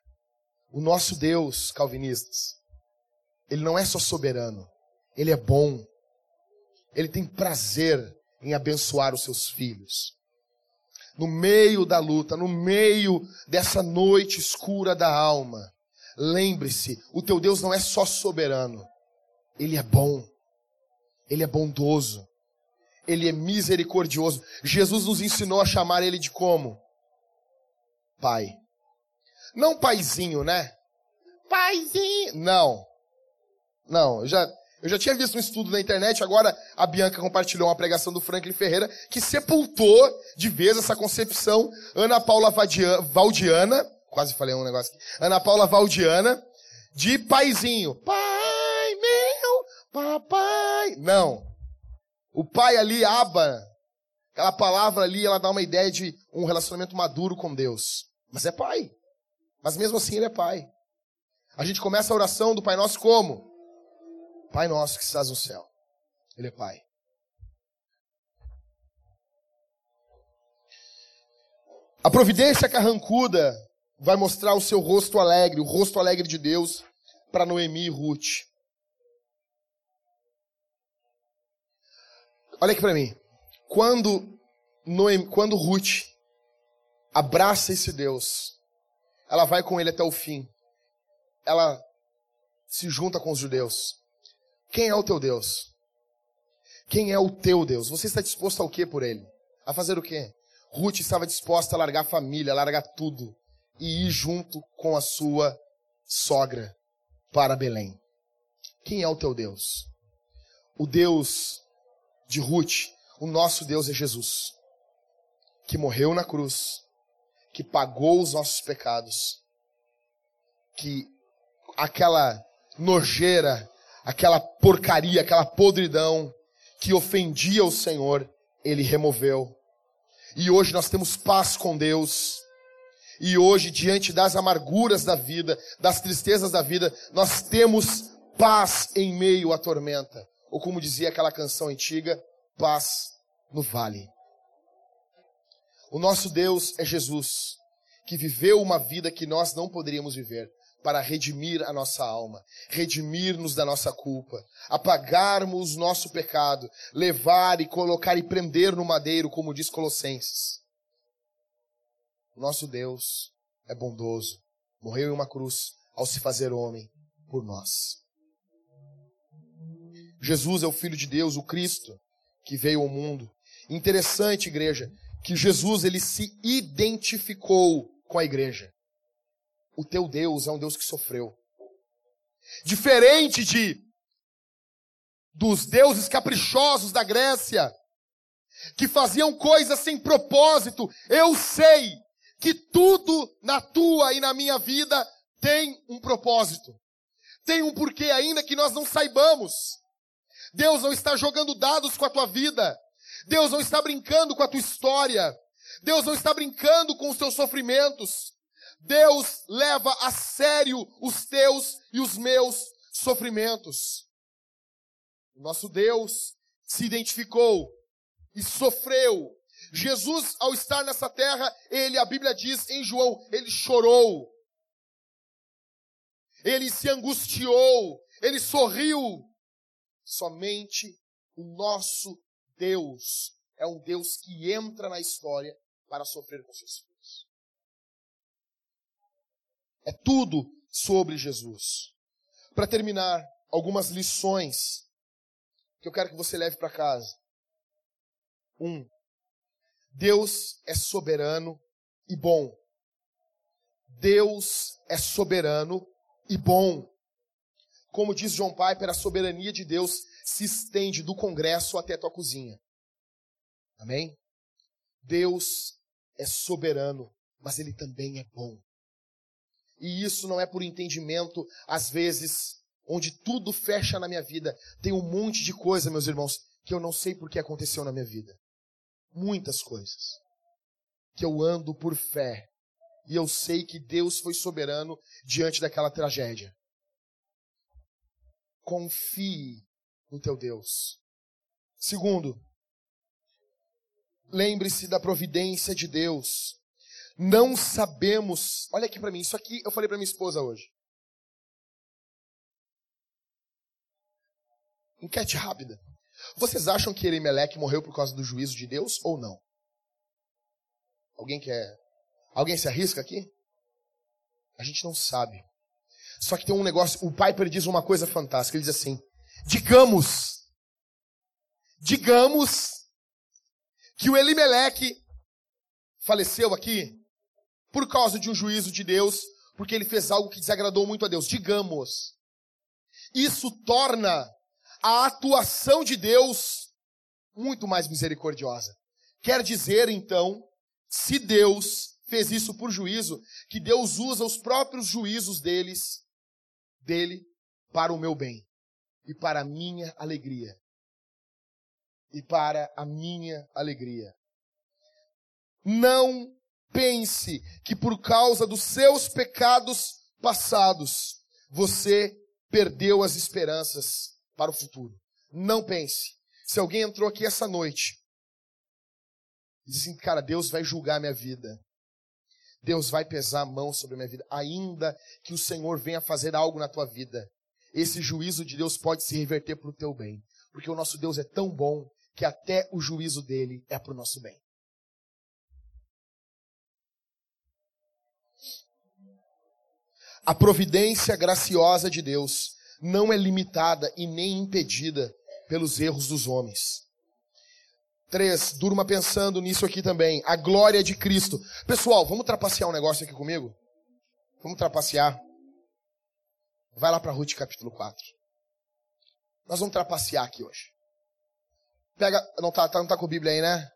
O nosso Deus, calvinistas, ele não é só soberano, ele é bom. Ele tem prazer em abençoar os seus filhos no meio da luta, no meio dessa noite escura da alma, lembre-se: o teu Deus não é só soberano, ele é bom, ele é bondoso, ele é misericordioso. Jesus nos ensinou a chamar ele de como? Pai. Não paizinho, né? Paizinho. Não. Não, já eu já tinha visto um estudo na internet, agora a Bianca compartilhou uma pregação do Franklin Ferreira que sepultou de vez essa concepção Ana Paula Valdiana, quase falei um negócio aqui, Ana Paula Valdiana, de paizinho. Pai meu, papai. Não. O pai ali, aba, aquela palavra ali, ela dá uma ideia de um relacionamento maduro com Deus. Mas é pai. Mas mesmo assim ele é pai. A gente começa a oração do Pai Nosso como? Pai nosso que estás no céu. Ele é Pai. A providência carrancuda vai mostrar o seu rosto alegre, o rosto alegre de Deus para Noemi e Ruth. Olha aqui para mim. Quando Noemi, quando Ruth abraça esse Deus, ela vai com ele até o fim. Ela se junta com os judeus. Quem é o teu Deus? Quem é o teu Deus? Você está disposto ao que por ele? A fazer o quê? Ruth estava disposta a largar a família, largar tudo e ir junto com a sua sogra para Belém. Quem é o teu Deus? O Deus de Ruth, o nosso Deus é Jesus, que morreu na cruz, que pagou os nossos pecados, que aquela nojeira aquela porcaria, aquela podridão que ofendia o Senhor, ele removeu. E hoje nós temos paz com Deus. E hoje, diante das amarguras da vida, das tristezas da vida, nós temos paz em meio à tormenta. Ou como dizia aquela canção antiga, paz no vale. O nosso Deus é Jesus, que viveu uma vida que nós não poderíamos viver para redimir a nossa alma, redimir-nos da nossa culpa, apagarmos nosso pecado, levar e colocar e prender no madeiro, como diz Colossenses. Nosso Deus é bondoso, morreu em uma cruz ao se fazer homem por nós. Jesus é o Filho de Deus, o Cristo, que veio ao mundo. Interessante, igreja, que Jesus ele se identificou com a igreja. O teu Deus é um Deus que sofreu. Diferente de dos deuses caprichosos da Grécia, que faziam coisas sem propósito. Eu sei que tudo na tua e na minha vida tem um propósito. Tem um porquê, ainda que nós não saibamos. Deus não está jogando dados com a tua vida. Deus não está brincando com a tua história. Deus não está brincando com os teus sofrimentos. Deus leva a sério os teus e os meus sofrimentos. Nosso Deus se identificou e sofreu Jesus, ao estar nessa terra, ele, a Bíblia diz em João, ele chorou. Ele se angustiou, ele sorriu. Somente o nosso Deus é um Deus que entra na história para sofrer com seus É tudo sobre Jesus. Para terminar, algumas lições que eu quero que você leve para casa. Um, Deus é soberano e bom. Deus é soberano e bom. Como diz John Piper, a soberania de Deus se estende do Congresso até a tua cozinha. Amém? Deus é soberano, mas ele também é bom. E isso não é por entendimento, às vezes, onde tudo fecha na minha vida. Tem um monte de coisa, meus irmãos, que eu não sei por que aconteceu na minha vida muitas coisas. Que eu ando por fé. E eu sei que Deus foi soberano diante daquela tragédia. Confie no teu Deus. Segundo, lembre-se da providência de Deus. Não sabemos. Olha aqui para mim, isso aqui eu falei para minha esposa hoje. Enquete rápida. Vocês acham que Elimeleque morreu por causa do juízo de Deus ou não? Alguém quer? Alguém se arrisca aqui? A gente não sabe. Só que tem um negócio, o Piper diz uma coisa fantástica, ele diz assim: digamos, digamos que o Elimeleque faleceu aqui por causa de um juízo de Deus, porque ele fez algo que desagradou muito a Deus. Digamos. Isso torna a atuação de Deus muito mais misericordiosa. Quer dizer, então, se Deus fez isso por juízo, que Deus usa os próprios juízos deles, dele, para o meu bem e para a minha alegria. E para a minha alegria. Não pense que por causa dos seus pecados passados, você perdeu as esperanças para o futuro. Não pense. Se alguém entrou aqui essa noite e disse assim, cara, Deus vai julgar minha vida. Deus vai pesar a mão sobre a minha vida, ainda que o Senhor venha fazer algo na tua vida. Esse juízo de Deus pode se reverter para o teu bem, porque o nosso Deus é tão bom que até o juízo dele é para o nosso bem. A providência graciosa de Deus não é limitada e nem impedida pelos erros dos homens. Três, durma pensando nisso aqui também. A glória de Cristo. Pessoal, vamos trapacear um negócio aqui comigo? Vamos trapacear. Vai lá para Ruth capítulo 4. Nós vamos trapacear aqui hoje. Pega, não tá, tá, não tá com a Bíblia aí, né?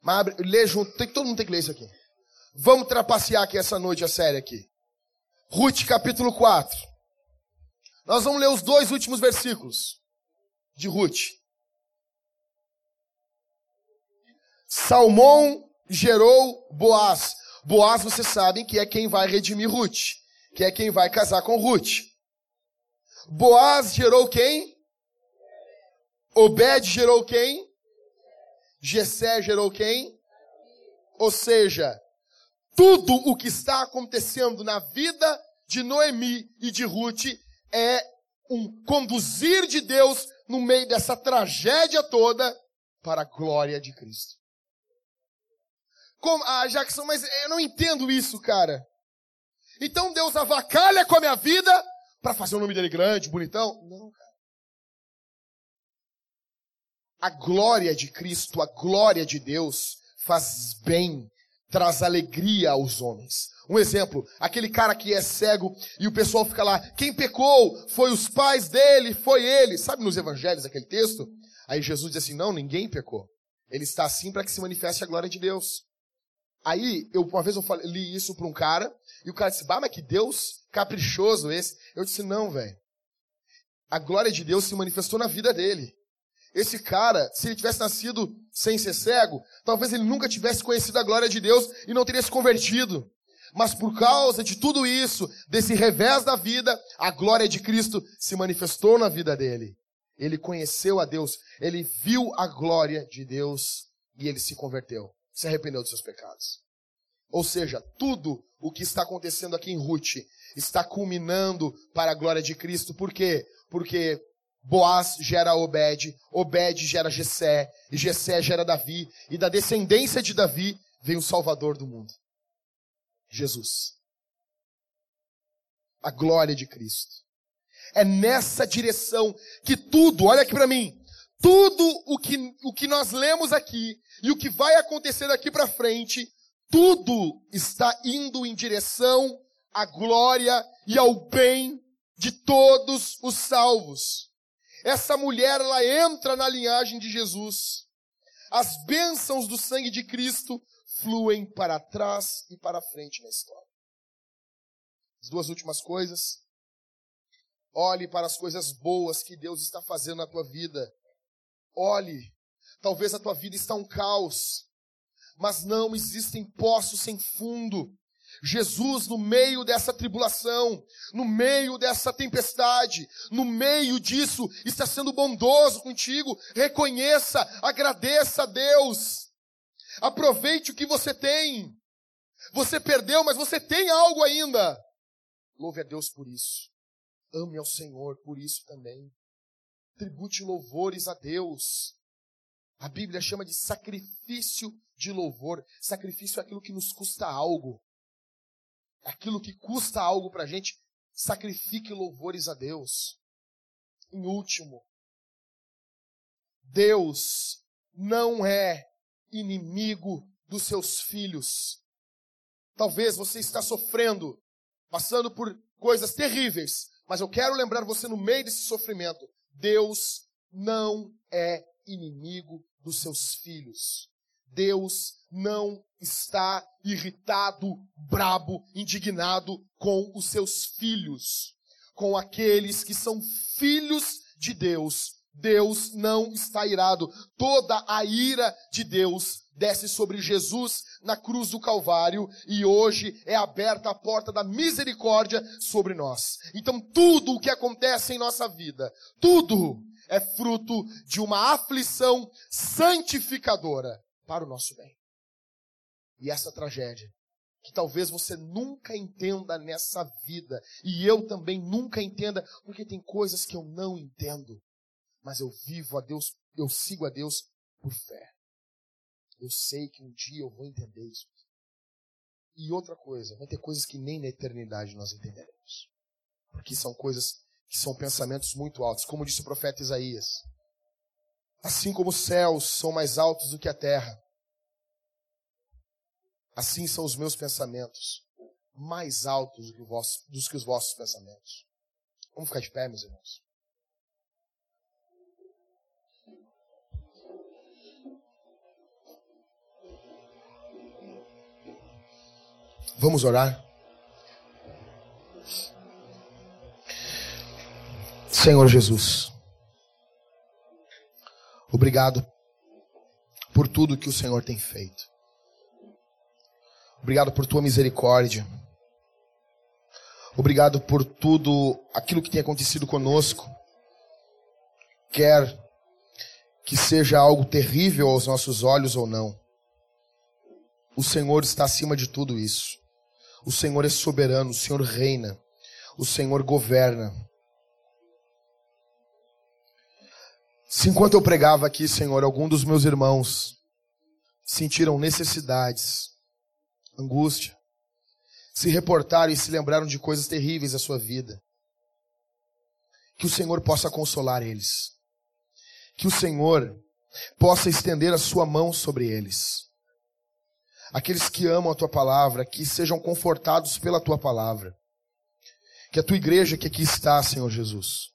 Mas abre, lê junto, tem, todo mundo tem que ler isso aqui. Vamos trapacear aqui essa noite a série aqui. Ruth capítulo 4. Nós vamos ler os dois últimos versículos de Ruth. Salmão gerou Boaz. Boaz, vocês sabem que é quem vai redimir Ruth, que é quem vai casar com Ruth. Boaz gerou quem? Obed gerou quem? Gessé gerou quem? Ou seja, tudo o que está acontecendo na vida de Noemi e de Ruth é um conduzir de Deus no meio dessa tragédia toda para a glória de Cristo. Como, ah, Jackson, mas eu não entendo isso, cara. Então Deus avacalha com a minha vida para fazer o nome dele grande, bonitão? Não, cara. A glória de Cristo, a glória de Deus faz bem, traz alegria aos homens. Um exemplo, aquele cara que é cego e o pessoal fica lá, quem pecou? Foi os pais dele, foi ele. Sabe nos evangelhos aquele texto? Aí Jesus diz assim: não, ninguém pecou. Ele está assim para que se manifeste a glória de Deus. Aí, eu, uma vez eu falei, li isso para um cara, e o cara disse, bah, mas que Deus caprichoso esse. Eu disse, não, velho. A glória de Deus se manifestou na vida dele. Esse cara, se ele tivesse nascido sem ser cego, talvez ele nunca tivesse conhecido a glória de Deus e não teria se convertido. Mas por causa de tudo isso, desse revés da vida, a glória de Cristo se manifestou na vida dele. Ele conheceu a Deus, ele viu a glória de Deus e ele se converteu, se arrependeu dos seus pecados. Ou seja, tudo o que está acontecendo aqui em Ruth está culminando para a glória de Cristo. Por quê? Porque Boaz gera Obed, Obed gera Jessé, e Jessé gera Davi, e da descendência de Davi vem o Salvador do mundo. Jesus. A glória de Cristo. É nessa direção que tudo, olha aqui para mim, tudo o que, o que nós lemos aqui e o que vai acontecer daqui para frente, tudo está indo em direção à glória e ao bem de todos os salvos. Essa mulher, ela entra na linhagem de Jesus. As bênçãos do sangue de Cristo fluem para trás e para frente na história. As duas últimas coisas. Olhe para as coisas boas que Deus está fazendo na tua vida. Olhe. Talvez a tua vida está um caos, mas não existem poços sem fundo. Jesus, no meio dessa tribulação, no meio dessa tempestade, no meio disso, está sendo bondoso contigo. Reconheça, agradeça a Deus. Aproveite o que você tem. Você perdeu, mas você tem algo ainda. Louve a Deus por isso. Ame ao Senhor por isso também. Tribute louvores a Deus. A Bíblia chama de sacrifício de louvor. Sacrifício é aquilo que nos custa algo. Aquilo que custa algo para a gente. Sacrifique louvores a Deus. Em último, Deus não é inimigo dos seus filhos. Talvez você está sofrendo, passando por coisas terríveis, mas eu quero lembrar você no meio desse sofrimento, Deus não é inimigo dos seus filhos. Deus não está irritado, brabo, indignado com os seus filhos, com aqueles que são filhos de Deus. Deus não está irado. Toda a ira de Deus desce sobre Jesus na cruz do Calvário e hoje é aberta a porta da misericórdia sobre nós. Então tudo o que acontece em nossa vida, tudo é fruto de uma aflição santificadora para o nosso bem. E essa tragédia, que talvez você nunca entenda nessa vida, e eu também nunca entenda, porque tem coisas que eu não entendo, mas eu vivo a Deus, eu sigo a Deus por fé. Eu sei que um dia eu vou entender isso. E outra coisa, vai ter coisas que nem na eternidade nós entenderemos. Porque são coisas que são pensamentos muito altos, como disse o profeta Isaías. Assim como os céus são mais altos do que a terra, assim são os meus pensamentos, mais altos do que, vossos, do que os vossos pensamentos. Vamos ficar de pé, meus irmãos. Vamos orar? Senhor Jesus, obrigado por tudo que o Senhor tem feito. Obrigado por tua misericórdia. Obrigado por tudo aquilo que tem acontecido conosco. Quer que seja algo terrível aos nossos olhos ou não. O Senhor está acima de tudo isso. O Senhor é soberano, o Senhor reina, o Senhor governa. Se enquanto eu pregava aqui, Senhor, algum dos meus irmãos sentiram necessidades, angústia, se reportaram e se lembraram de coisas terríveis da sua vida, que o Senhor possa consolar eles, que o Senhor possa estender a sua mão sobre eles. Aqueles que amam a tua palavra, que sejam confortados pela tua palavra. Que a tua igreja que aqui está, Senhor Jesus,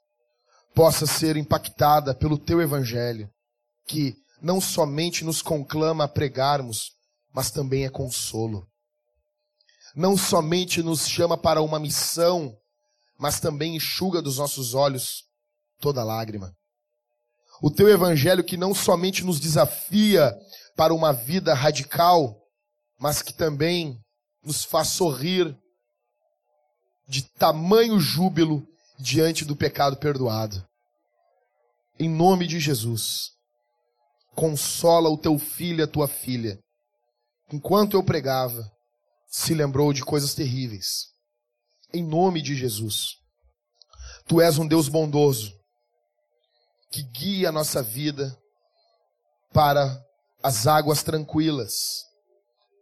possa ser impactada pelo teu evangelho, que não somente nos conclama a pregarmos, mas também é consolo. Não somente nos chama para uma missão, mas também enxuga dos nossos olhos toda lágrima. O teu evangelho que não somente nos desafia para uma vida radical, mas que também nos faz sorrir de tamanho júbilo diante do pecado perdoado. Em nome de Jesus, consola o teu filho e a tua filha. Enquanto eu pregava, se lembrou de coisas terríveis. Em nome de Jesus. Tu és um Deus bondoso, que guia a nossa vida para as águas tranquilas,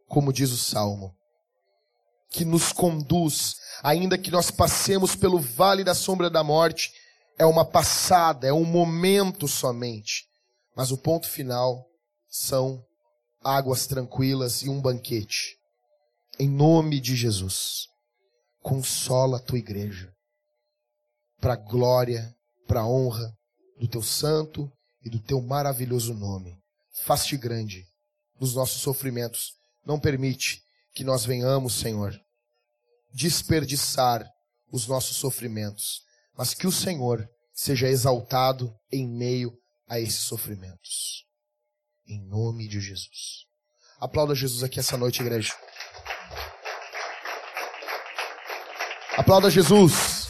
como diz o Salmo, que nos conduz ainda que nós passemos pelo vale da sombra da morte, é uma passada, é um momento somente. Mas o ponto final são águas tranquilas e um banquete. Em nome de Jesus, consola a tua igreja, para a glória, para a honra do teu santo e do teu maravilhoso nome. Faz-te grande nos nossos sofrimentos. Não permite que nós venhamos, Senhor, desperdiçar os nossos sofrimentos, mas que o Senhor seja exaltado em meio a esses sofrimentos. Em nome de Jesus. Aplauda Jesus aqui essa noite, igreja. Aplauda Jesus.